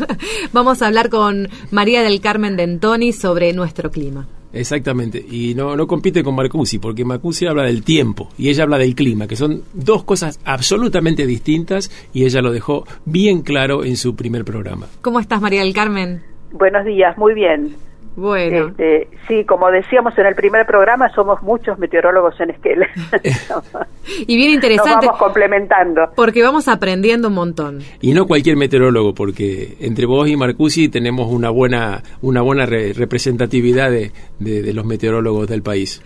Vamos a hablar con María del Carmen Dentoni sobre nuestro clima. Exactamente. Y no, no compite con Marcusi, porque Marcusi habla del tiempo y ella habla del clima, que son dos cosas absolutamente distintas y ella lo dejó bien claro en su primer programa. ¿Cómo estás, María del Carmen? Buenos días, muy bien. Bueno. Este, sí, como decíamos en el primer programa, somos muchos meteorólogos en Esquel. Y bien Nos interesante vamos complementando. porque vamos aprendiendo un montón. Y no cualquier meteorólogo, porque entre vos y Marcusi tenemos una buena, una buena re- representatividad de, de- de los meteorólogos del país.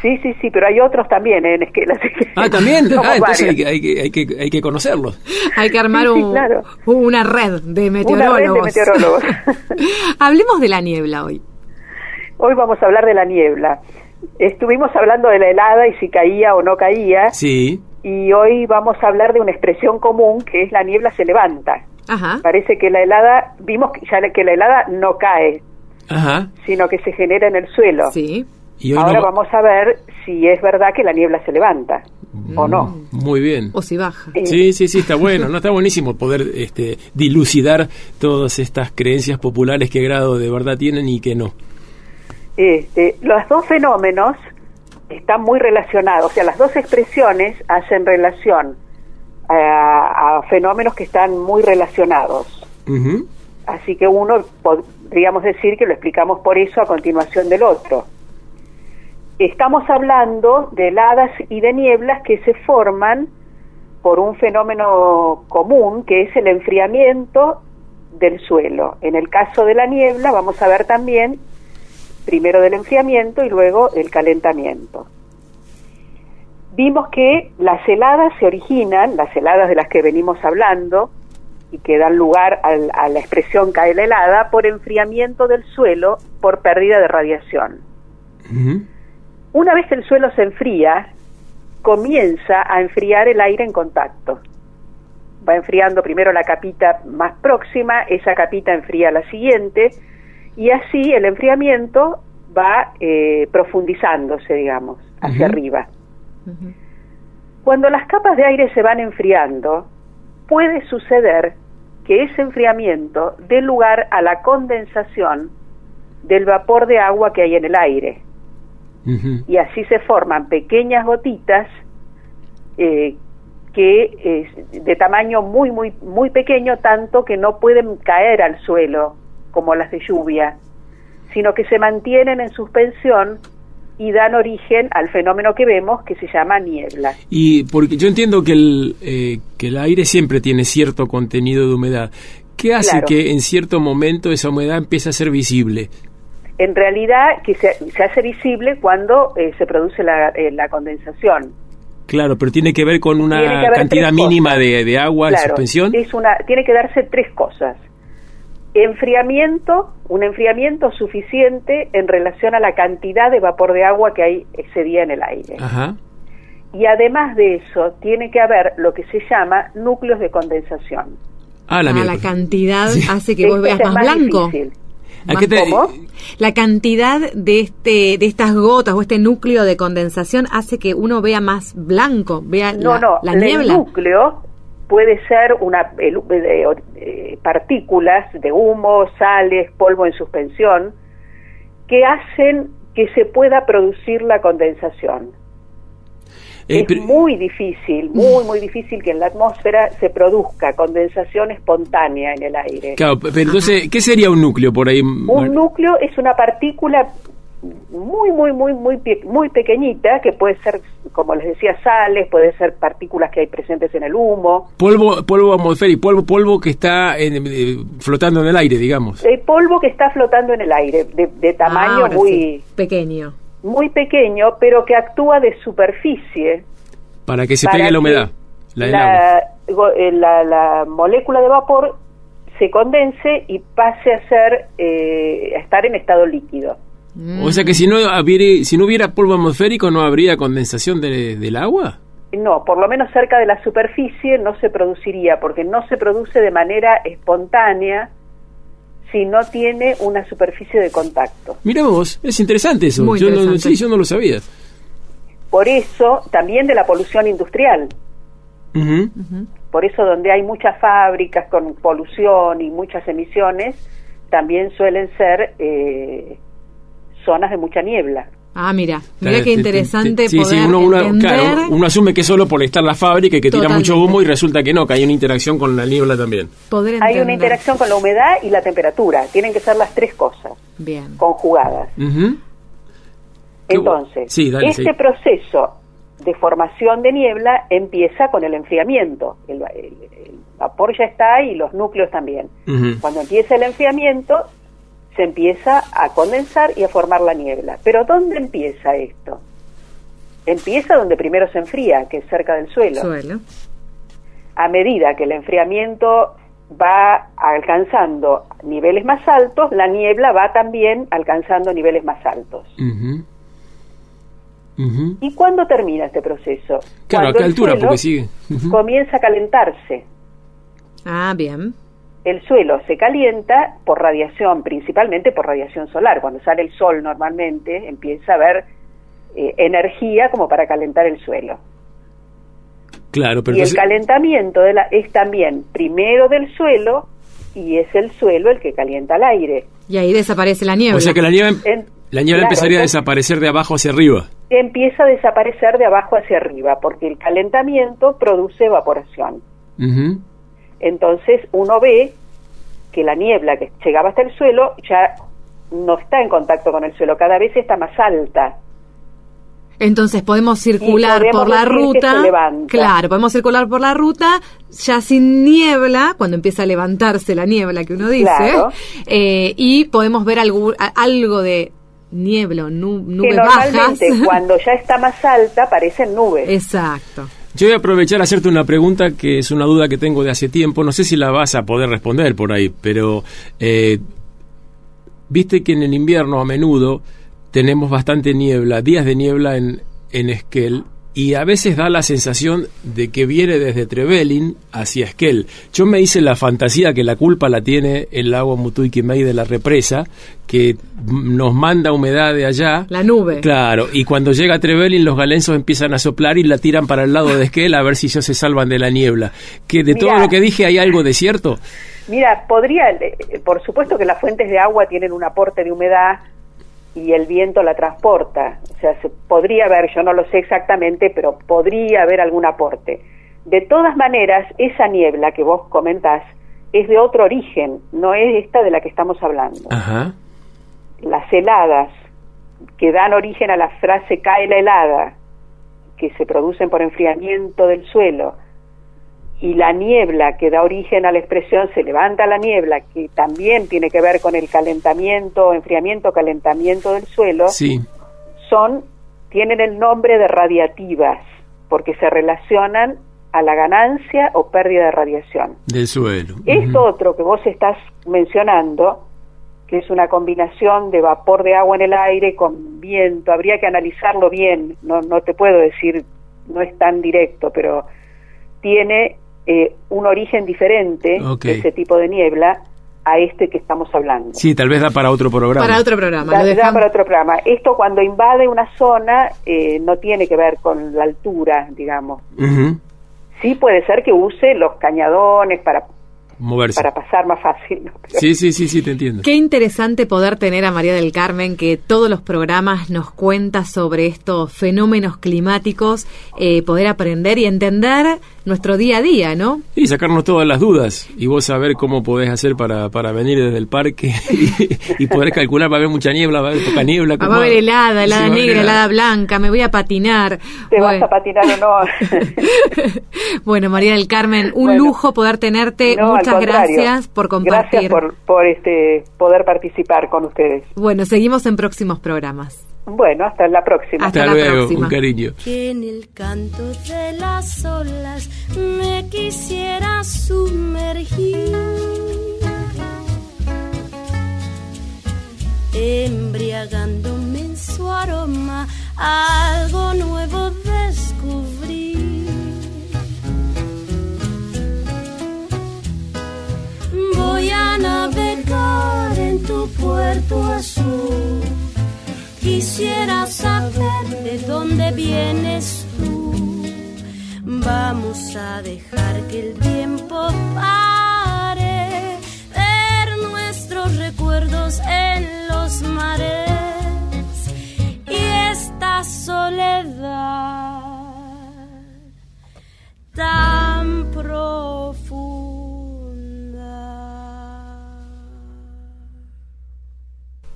Sí, sí, sí, pero hay otros también en Esquel. Así que Ah, también. Ah, entonces hay hay, que, hay, que, hay que conocerlos. Hay que armar Sí, sí, un- claro. una red de Una meteorólogos. red de meteorólogos. Hablemos de la niebla hoy. Hoy vamos a hablar de la niebla. Estuvimos hablando de la helada y si caía o no caía, Sí. y hoy vamos a hablar de una expresión común que es la niebla se levanta. Ajá. Parece que la helada, vimos que ya que la helada no cae, Ajá. sino que se genera en el suelo. Sí. Y hoy Ahora no- vamos a ver si es verdad que la niebla se levanta o no. Muy bien. O si baja. Eh, Sí, sí, sí, está bueno. No está buenísimo poder este, dilucidar todas estas creencias populares que grado de verdad tienen y que no. Este, los dos fenómenos están muy relacionados, o sea, las dos expresiones hacen relación a, a fenómenos que están muy relacionados. Así que uno podríamos decir que lo explicamos por eso a continuación del otro. Estamos hablando de heladas y de nieblas que se forman por un fenómeno común que es el enfriamiento del suelo. En el caso de la niebla vamos a ver también primero del enfriamiento y luego el calentamiento. Vimos que las heladas se originan, las heladas de las que venimos hablando, y que dan lugar al- a la expresión cae la helada, por enfriamiento del suelo por pérdida de radiación. Una vez que el suelo se enfría, comienza a enfriar el aire en contacto. Va enfriando primero la capita más próxima, esa capita enfría la siguiente, y así el enfriamiento va eh, profundizándose, digamos, hacia arriba. Cuando las capas de aire se van enfriando, puede suceder que ese enfriamiento dé lugar a la condensación del vapor de agua que hay en el aire. Y así se forman pequeñas gotitas eh, que es de tamaño muy, muy, muy pequeño, tanto que no pueden caer al suelo como las de lluvia, sino que se mantienen en suspensión y dan origen al fenómeno que vemos que se llama niebla. Y porque yo entiendo que el, eh, que el aire siempre tiene cierto contenido de humedad. ¿Qué hace Claro. que en cierto momento esa humedad empiece a ser visible? En realidad, que se, se hace visible cuando eh, se produce la, eh, la condensación. Claro, pero tiene que ver con una cantidad mínima de, de agua en Claro, suspensión. Es una, tiene que darse tres cosas. Enfriamiento, un enfriamiento suficiente en relación a la cantidad de vapor de agua que hay ese día en el aire. Ajá. Y además de eso, tiene que haber lo que se llama núcleos de condensación. Ah, la, Ah, la cantidad Sí. hace que vos Este veas es más, más blanco. difícil. ¿A qué te- ¿Cómo? La cantidad de este de estas gotas o este núcleo de condensación hace que uno vea más blanco, vea No, la, no, la el niebla. núcleo puede ser una el- eh, eh, partículas de humo, sales, polvo en suspensión que hacen que se pueda producir la condensación. Eh, es pero- muy difícil, muy muy difícil que en la atmósfera se produzca condensación espontánea en el aire. Claro, pero entonces, ¿qué sería un núcleo por ahí? Un núcleo es una partícula muy, muy, muy, muy, muy pequeñita, que puede ser, como les decía, sales, puede ser partículas que hay presentes en el humo, Polvo, polvo atmosférico, polvo, polvo que está en- eh, flotando en el aire, digamos. el polvo que está flotando en el aire, de, de tamaño Ahora muy, sí, pequeño. muy pequeño, pero que actúa de superficie. Para que se para pegue la humedad. La eh, la- la molécula de vapor se condense y pase a ser, eh, a estar en estado líquido. O sea que si no, hubiera, si no hubiera polvo atmosférico, ¿no habría condensación de- del agua? No, por lo menos cerca de la superficie no se produciría, porque no se produce de manera espontánea si no tiene una superficie de contacto. Mira vos, es interesante eso. Muy yo, No, sí, yo no lo sabía. Por eso, también de la polución industrial. Ujú. Por eso, donde hay muchas fábricas con polución y muchas emisiones, también suelen ser eh, zonas de mucha niebla. Ah, mira, Claro, mira qué te- te- interesante te- sí, sí, poder uno, uno- entender. claro, uno asume que es solo por estar la fábrica y que tira mucho humo y resulta que no, que hay una interacción con la niebla también. poder Hay una interacción con la humedad y la temperatura. Tienen que ser las tres cosas Bien. conjugadas. Entonces, Sí, dale, este sí. proceso de formación de niebla empieza con el enfriamiento. El, el- el vapor ya está y los núcleos también. Cuando empieza el enfriamiento, se empieza a condensar y a formar la niebla. Pero ¿dónde empieza esto? Empieza donde primero se enfría, que es cerca del suelo. Suelo. A medida que el enfriamiento va alcanzando niveles más altos, la niebla va también alcanzando niveles más altos. ¿Y cuándo termina este proceso? Claro, ¿a qué altura? Porque sigue. Comienza a calentarse. Ah, bien. El suelo se calienta por radiación, principalmente por radiación solar. Cuando sale el sol normalmente empieza a haber eh, energía como para calentar el suelo. Claro, pero y el calentamiento de la, es también primero del suelo y es el suelo el que calienta el aire. Y ahí desaparece la niebla. o sea que la niebla, En- la niebla claro, empezaría a desaparecer de abajo hacia arriba. empieza a desaparecer de abajo hacia arriba, porque el calentamiento produce evaporación. Ujú. Entonces uno ve que la niebla que llegaba hasta el suelo ya no está en contacto con el suelo, cada vez está más alta. Entonces podemos circular podemos por la ruta. Claro, podemos circular por la ruta ya sin niebla, cuando empieza a levantarse la niebla que uno dice, Claro. eh, y podemos ver algo, de niebla, o nu- que bajas. normalmente cuando ya está más alta parecen nubes. Exacto. Yo voy a aprovechar a hacerte una pregunta que es una duda que tengo de hace tiempo. No sé si la vas a poder responder por ahí, pero eh, viste que en el invierno a menudo tenemos bastante niebla, días de niebla en, en Esquel, y a veces da la sensación de que viene desde Trevelin hacia Esquel. Yo me hice la fantasía que la culpa la tiene el lago Mutuiquimei de la represa, que nos manda humedad de allá. La nube. Claro, y cuando llega Trevelin los galensos empiezan a soplar y la tiran para el lado de Esquel a ver si ellos se salvan de la niebla. Que de todo lo que dije hay algo de cierto. Mira, podría, eh, por supuesto que las fuentes de agua tienen un aporte de humedad y el viento la transporta. O sea, se podría haber, yo no lo sé exactamente, pero podría haber algún aporte. De todas maneras, esa niebla que vos comentás es de otro origen, no es esta de la que estamos hablando. Ajá. Las heladas que dan origen a la frase cae la helada, que se producen por enfriamiento del suelo, y la niebla que da origen a la expresión se levanta la niebla, que también tiene que ver con el calentamiento, enfriamiento, calentamiento del suelo, Sí. son, tienen el nombre de radiativas, porque se relacionan a la ganancia o pérdida de radiación. Del suelo. Esto otro que vos estás mencionando, que es una combinación de vapor de agua en el aire con viento, habría que analizarlo bien, no, no te puedo decir, no es tan directo, pero tiene eh, un origen diferente, Ok. ese tipo de niebla, a este que estamos hablando. Sí, tal vez da para otro programa. Para otro programa. Da- para otro programa. Esto cuando invade una zona eh, no tiene que ver con la altura, digamos. Sí puede ser que use los cañadones para, Moverse. para pasar más fácil. ¿no? Pero- Sí, sí, sí, sí, te entiendo. Qué interesante poder tener a María del Carmen que todos los programas nos cuenta sobre estos fenómenos climáticos, eh, poder aprender y entender nuestro día a día, ¿no? Y sacarnos todas las dudas y vos saber cómo podés hacer para, para venir desde el parque y, y poder calcular, va a haber mucha niebla, va a haber poca niebla. Ah, Va a haber helada, helada Sí, negra, helada. blanca, me voy a patinar. ¿Te vas a patinar o no? Bueno, María del Carmen, un Bueno. lujo poder tenerte. No, Muchas gracias por compartir. Gracias por, por este, poder participar con ustedes. Bueno, seguimos en próximos programas. Bueno, hasta la próxima. Hasta Hasta la luego, próxima. un cariño. que en el canto de las olas me quisiera sumergir, embriagándome en su aroma, algo nuevo descubrí. Quisiera saber de dónde vienes tú. Vamos a dejar que el tiempo pare, ver nuestros recuerdos en los mares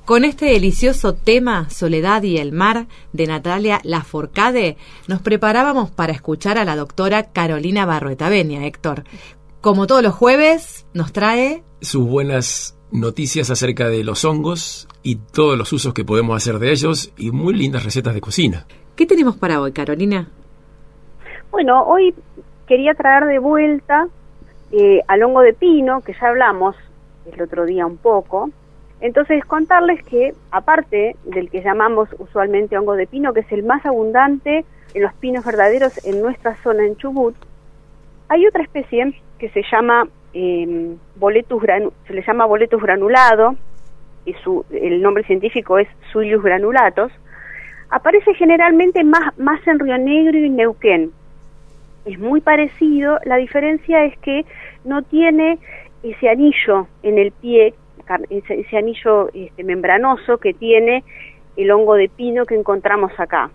Con este delicioso tema, Soledad y el mar, de Natalia Laforcade, nos preparábamos para escuchar a la doctora Carolina Barrueta Benia, Héctor. Como todos los jueves, nos trae Sus buenas noticias acerca de los hongos y todos los usos que podemos hacer de ellos y muy lindas recetas de cocina. ¿Qué tenemos para hoy, Carolina? Bueno, hoy quería traer de vuelta eh, al hongo de pino, que ya hablamos el otro día un poco. Entonces, contarles que, aparte del que llamamos usualmente hongo de pino, que es el más abundante en los pinos verdaderos en nuestra zona en Chubut, hay otra especie que se llama eh, boletus se le llama boletus granulado, y su, el nombre científico es Suilius granulatus, aparece generalmente más, más en Río Negro y Neuquén. Es muy parecido, la diferencia es que no tiene ese anillo en el pie, ese, ese anillo este, membranoso que tiene el hongo de pino que encontramos acá.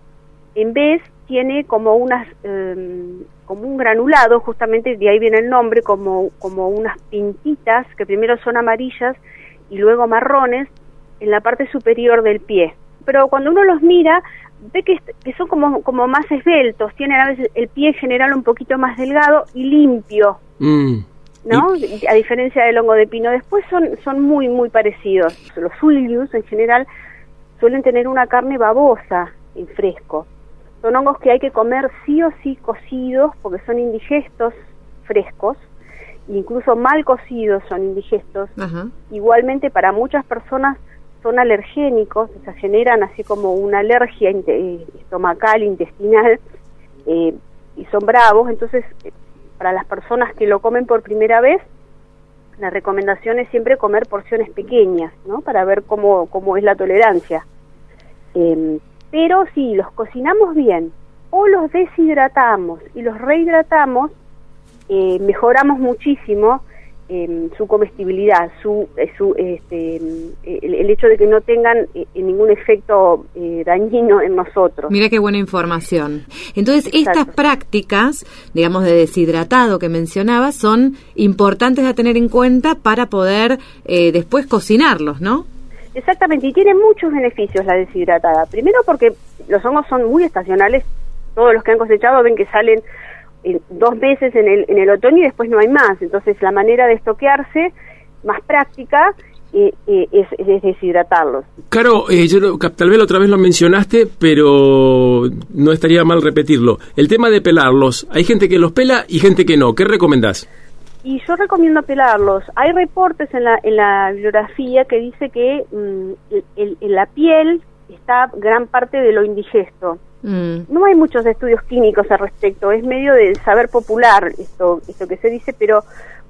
En vez tiene como unas em, como un granulado, justamente de ahí viene el nombre, como, unas pintitas que primero son amarillas y luego marrones en la parte superior del pie. Pero cuando uno los mira, ve que, que son como, como más esbeltos, tienen a veces el pie en general un poquito más delgado y limpio, Mm. ¿No? A diferencia del hongo de pino. Después son, son muy, muy parecidos. Los suilius en general suelen tener una carne babosa en fresco. Son hongos que hay que comer sí o sí cocidos porque son indigestos frescos, incluso mal cocidos son indigestos. Ajá. Igualmente para muchas personas son alergénicos, o sea, generan así como una alergia eh, estomacal, intestinal, eh, y son bravos, entonces para las personas que lo comen por primera vez, la recomendación es siempre comer porciones pequeñas, ¿no? Para ver cómo, cómo es la tolerancia. Eh, pero si los cocinamos bien o los deshidratamos y los rehidratamos, eh, mejoramos muchísimo eh, su comestibilidad, su, eh, su este, el, el hecho de que no tengan eh, ningún efecto eh, dañino en nosotros. Mira qué buena información. Entonces, estas prácticas, digamos, de deshidratado que mencionabas, son importantes a tener en cuenta para poder eh, después cocinarlos, ¿no? Exactamente, y tiene muchos beneficios la deshidratada. Primero porque los hongos son muy estacionales, todos los que han cosechado ven que salen en dos meses en el, en el otoño y después no hay más. Entonces la manera de estoquearse más práctica eh, eh, es, es deshidratarlos. Caro, eh, yo tal vez otra vez lo mencionaste, pero no estaría mal repetirlo. El tema de pelarlos, hay gente que los pela y gente que no. ¿Qué recomendás? Y yo recomiendo pelarlos. Hay reportes en la, en la bibliografía que dice que mm, el- la piel está gran parte de lo indigesto. Mm. No hay muchos estudios clínicos al respecto, es medio del saber popular esto, esto que se dice, pero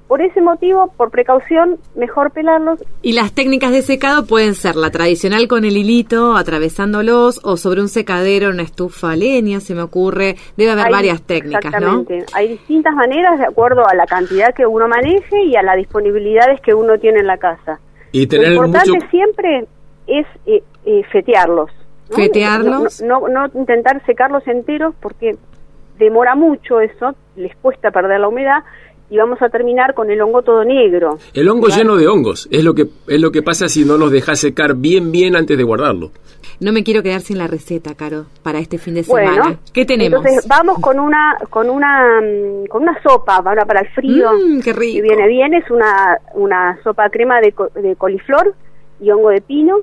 por ese motivo, por precaución, mejor pelarlos. Y las técnicas de secado pueden ser la tradicional con el hilito, atravesándolos, o sobre un secadero, una estufa leña, se me ocurre. Debe haber Hay- varias técnicas, ¿no? Exactamente. Hay distintas maneras de acuerdo a la cantidad que uno maneje y a las disponibilidades que uno tiene en la casa. Y Lo tener importante mucho... siempre es eh, eh, fetearlos. ¿No? ¿Fetearlos? No, no, no intentar secarlos enteros porque demora mucho eso, les cuesta perder la humedad y vamos a terminar con el hongo todo negro. El hongo lleno de hongos, es lo que es lo que pasa si no los dejas secar bien bien antes de guardarlo. No me quiero quedar sin la receta, Caro, para este fin de Bueno, semana. ¿Qué tenemos? Entonces vamos con una con una mm, con una sopa para, para el frío. Mm, qué rico. Que viene bien es una una sopa crema de, co- de coliflor y hongo de pino.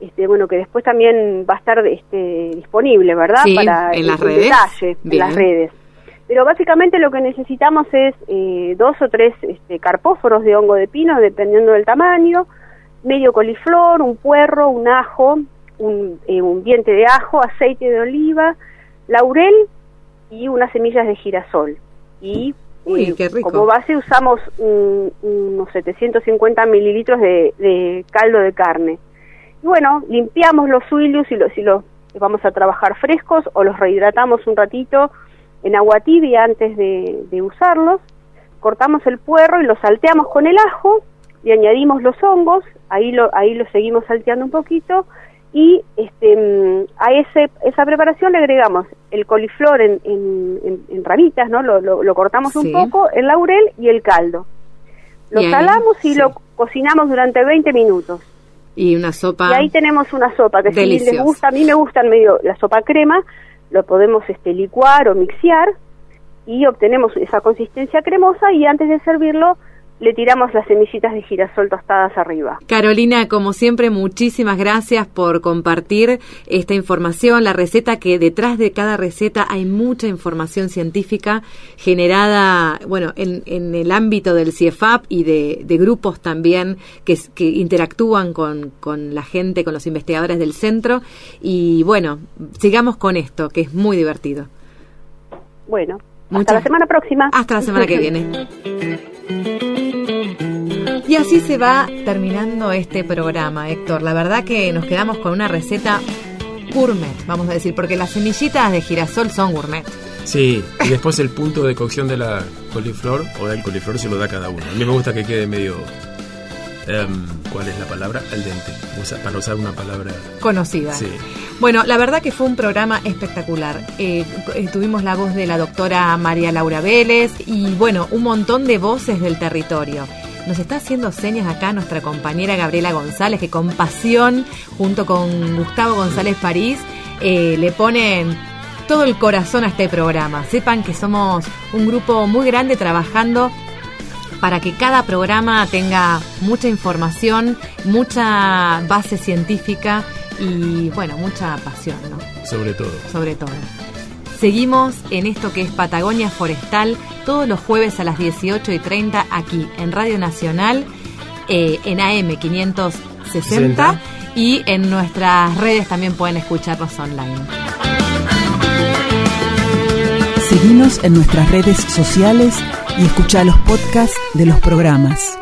Este, bueno, que después también va a estar este, disponible, ¿verdad? Sí, para en las el redes. detalle, en las redes. Pero básicamente lo que necesitamos es eh, dos o tres este, carpóforos de hongo de pino, dependiendo del tamaño, medio coliflor, un puerro, un ajo, un, eh, un diente de ajo, aceite de oliva, laurel y unas semillas de girasol. Y Uy, eh, qué rico. como base usamos un- unos 750 mililitros de, de caldo de carne. Y bueno, limpiamos los suilios y los, si los vamos a trabajar frescos o los rehidratamos un ratito en agua tibia antes de, de usarlos. Cortamos el puerro y lo salteamos con el ajo y añadimos los hongos, ahí lo, ahí lo seguimos salteando un poquito y este, mm, a ese, esa preparación le agregamos el coliflor en, en, en- en ramitas, ¿no? Lo, lo- lo cortamos Sí. un poco, el laurel y el caldo. Lo Bien, salamos y sí. lo cocinamos durante 20 minutos. Y una sopa. Y ahí tenemos una sopa que si les gusta, a mí me gusta en medio la sopa crema, lo podemos este licuar o mixear y obtenemos esa consistencia cremosa y antes de servirlo le tiramos las semillitas de girasol tostadas arriba. Carolina, como siempre, muchísimas gracias por compartir esta información, la receta que detrás de cada receta hay mucha información científica generada, bueno, en, en el ámbito del CIEFAP y de, de grupos también que, interactúan con, con la gente, con los investigadores del centro. Y bueno, sigamos con esto, que es muy divertido. Bueno, Muchas- hasta la semana próxima. Hasta la semana que viene. Y así se va terminando este programa, Héctor. La verdad que nos quedamos con una receta gourmet, vamos a decir, porque las semillitas de girasol son gourmet. Sí, y después el punto de cocción de la coliflor o del coliflor se lo da cada uno. A mí me gusta que quede medio em, ¿cuál es la palabra? Al dente, para usar una palabra Conocida. Sí. Bueno, la verdad que fue un programa espectacular. Eh, eh, tuvimos la voz de la doctora María Laura Vélez y bueno, un montón de voces del territorio. Nos está haciendo señas acá nuestra compañera Gabriela González, que con pasión, junto con Gustavo González París, eh, le ponen todo el corazón a este programa. Sepan que somos un grupo muy grande trabajando para que cada programa tenga mucha información, mucha base científica y, bueno, mucha pasión, ¿no? sobre todo. Sobre todo. Seguimos en esto que es Patagonia Forestal todos los jueves a las 18 y 30 aquí en Radio Nacional, eh, en AM 560 60. y en nuestras redes también pueden escucharnos online. Seguinos en nuestras redes sociales y escucha los podcasts de los programas.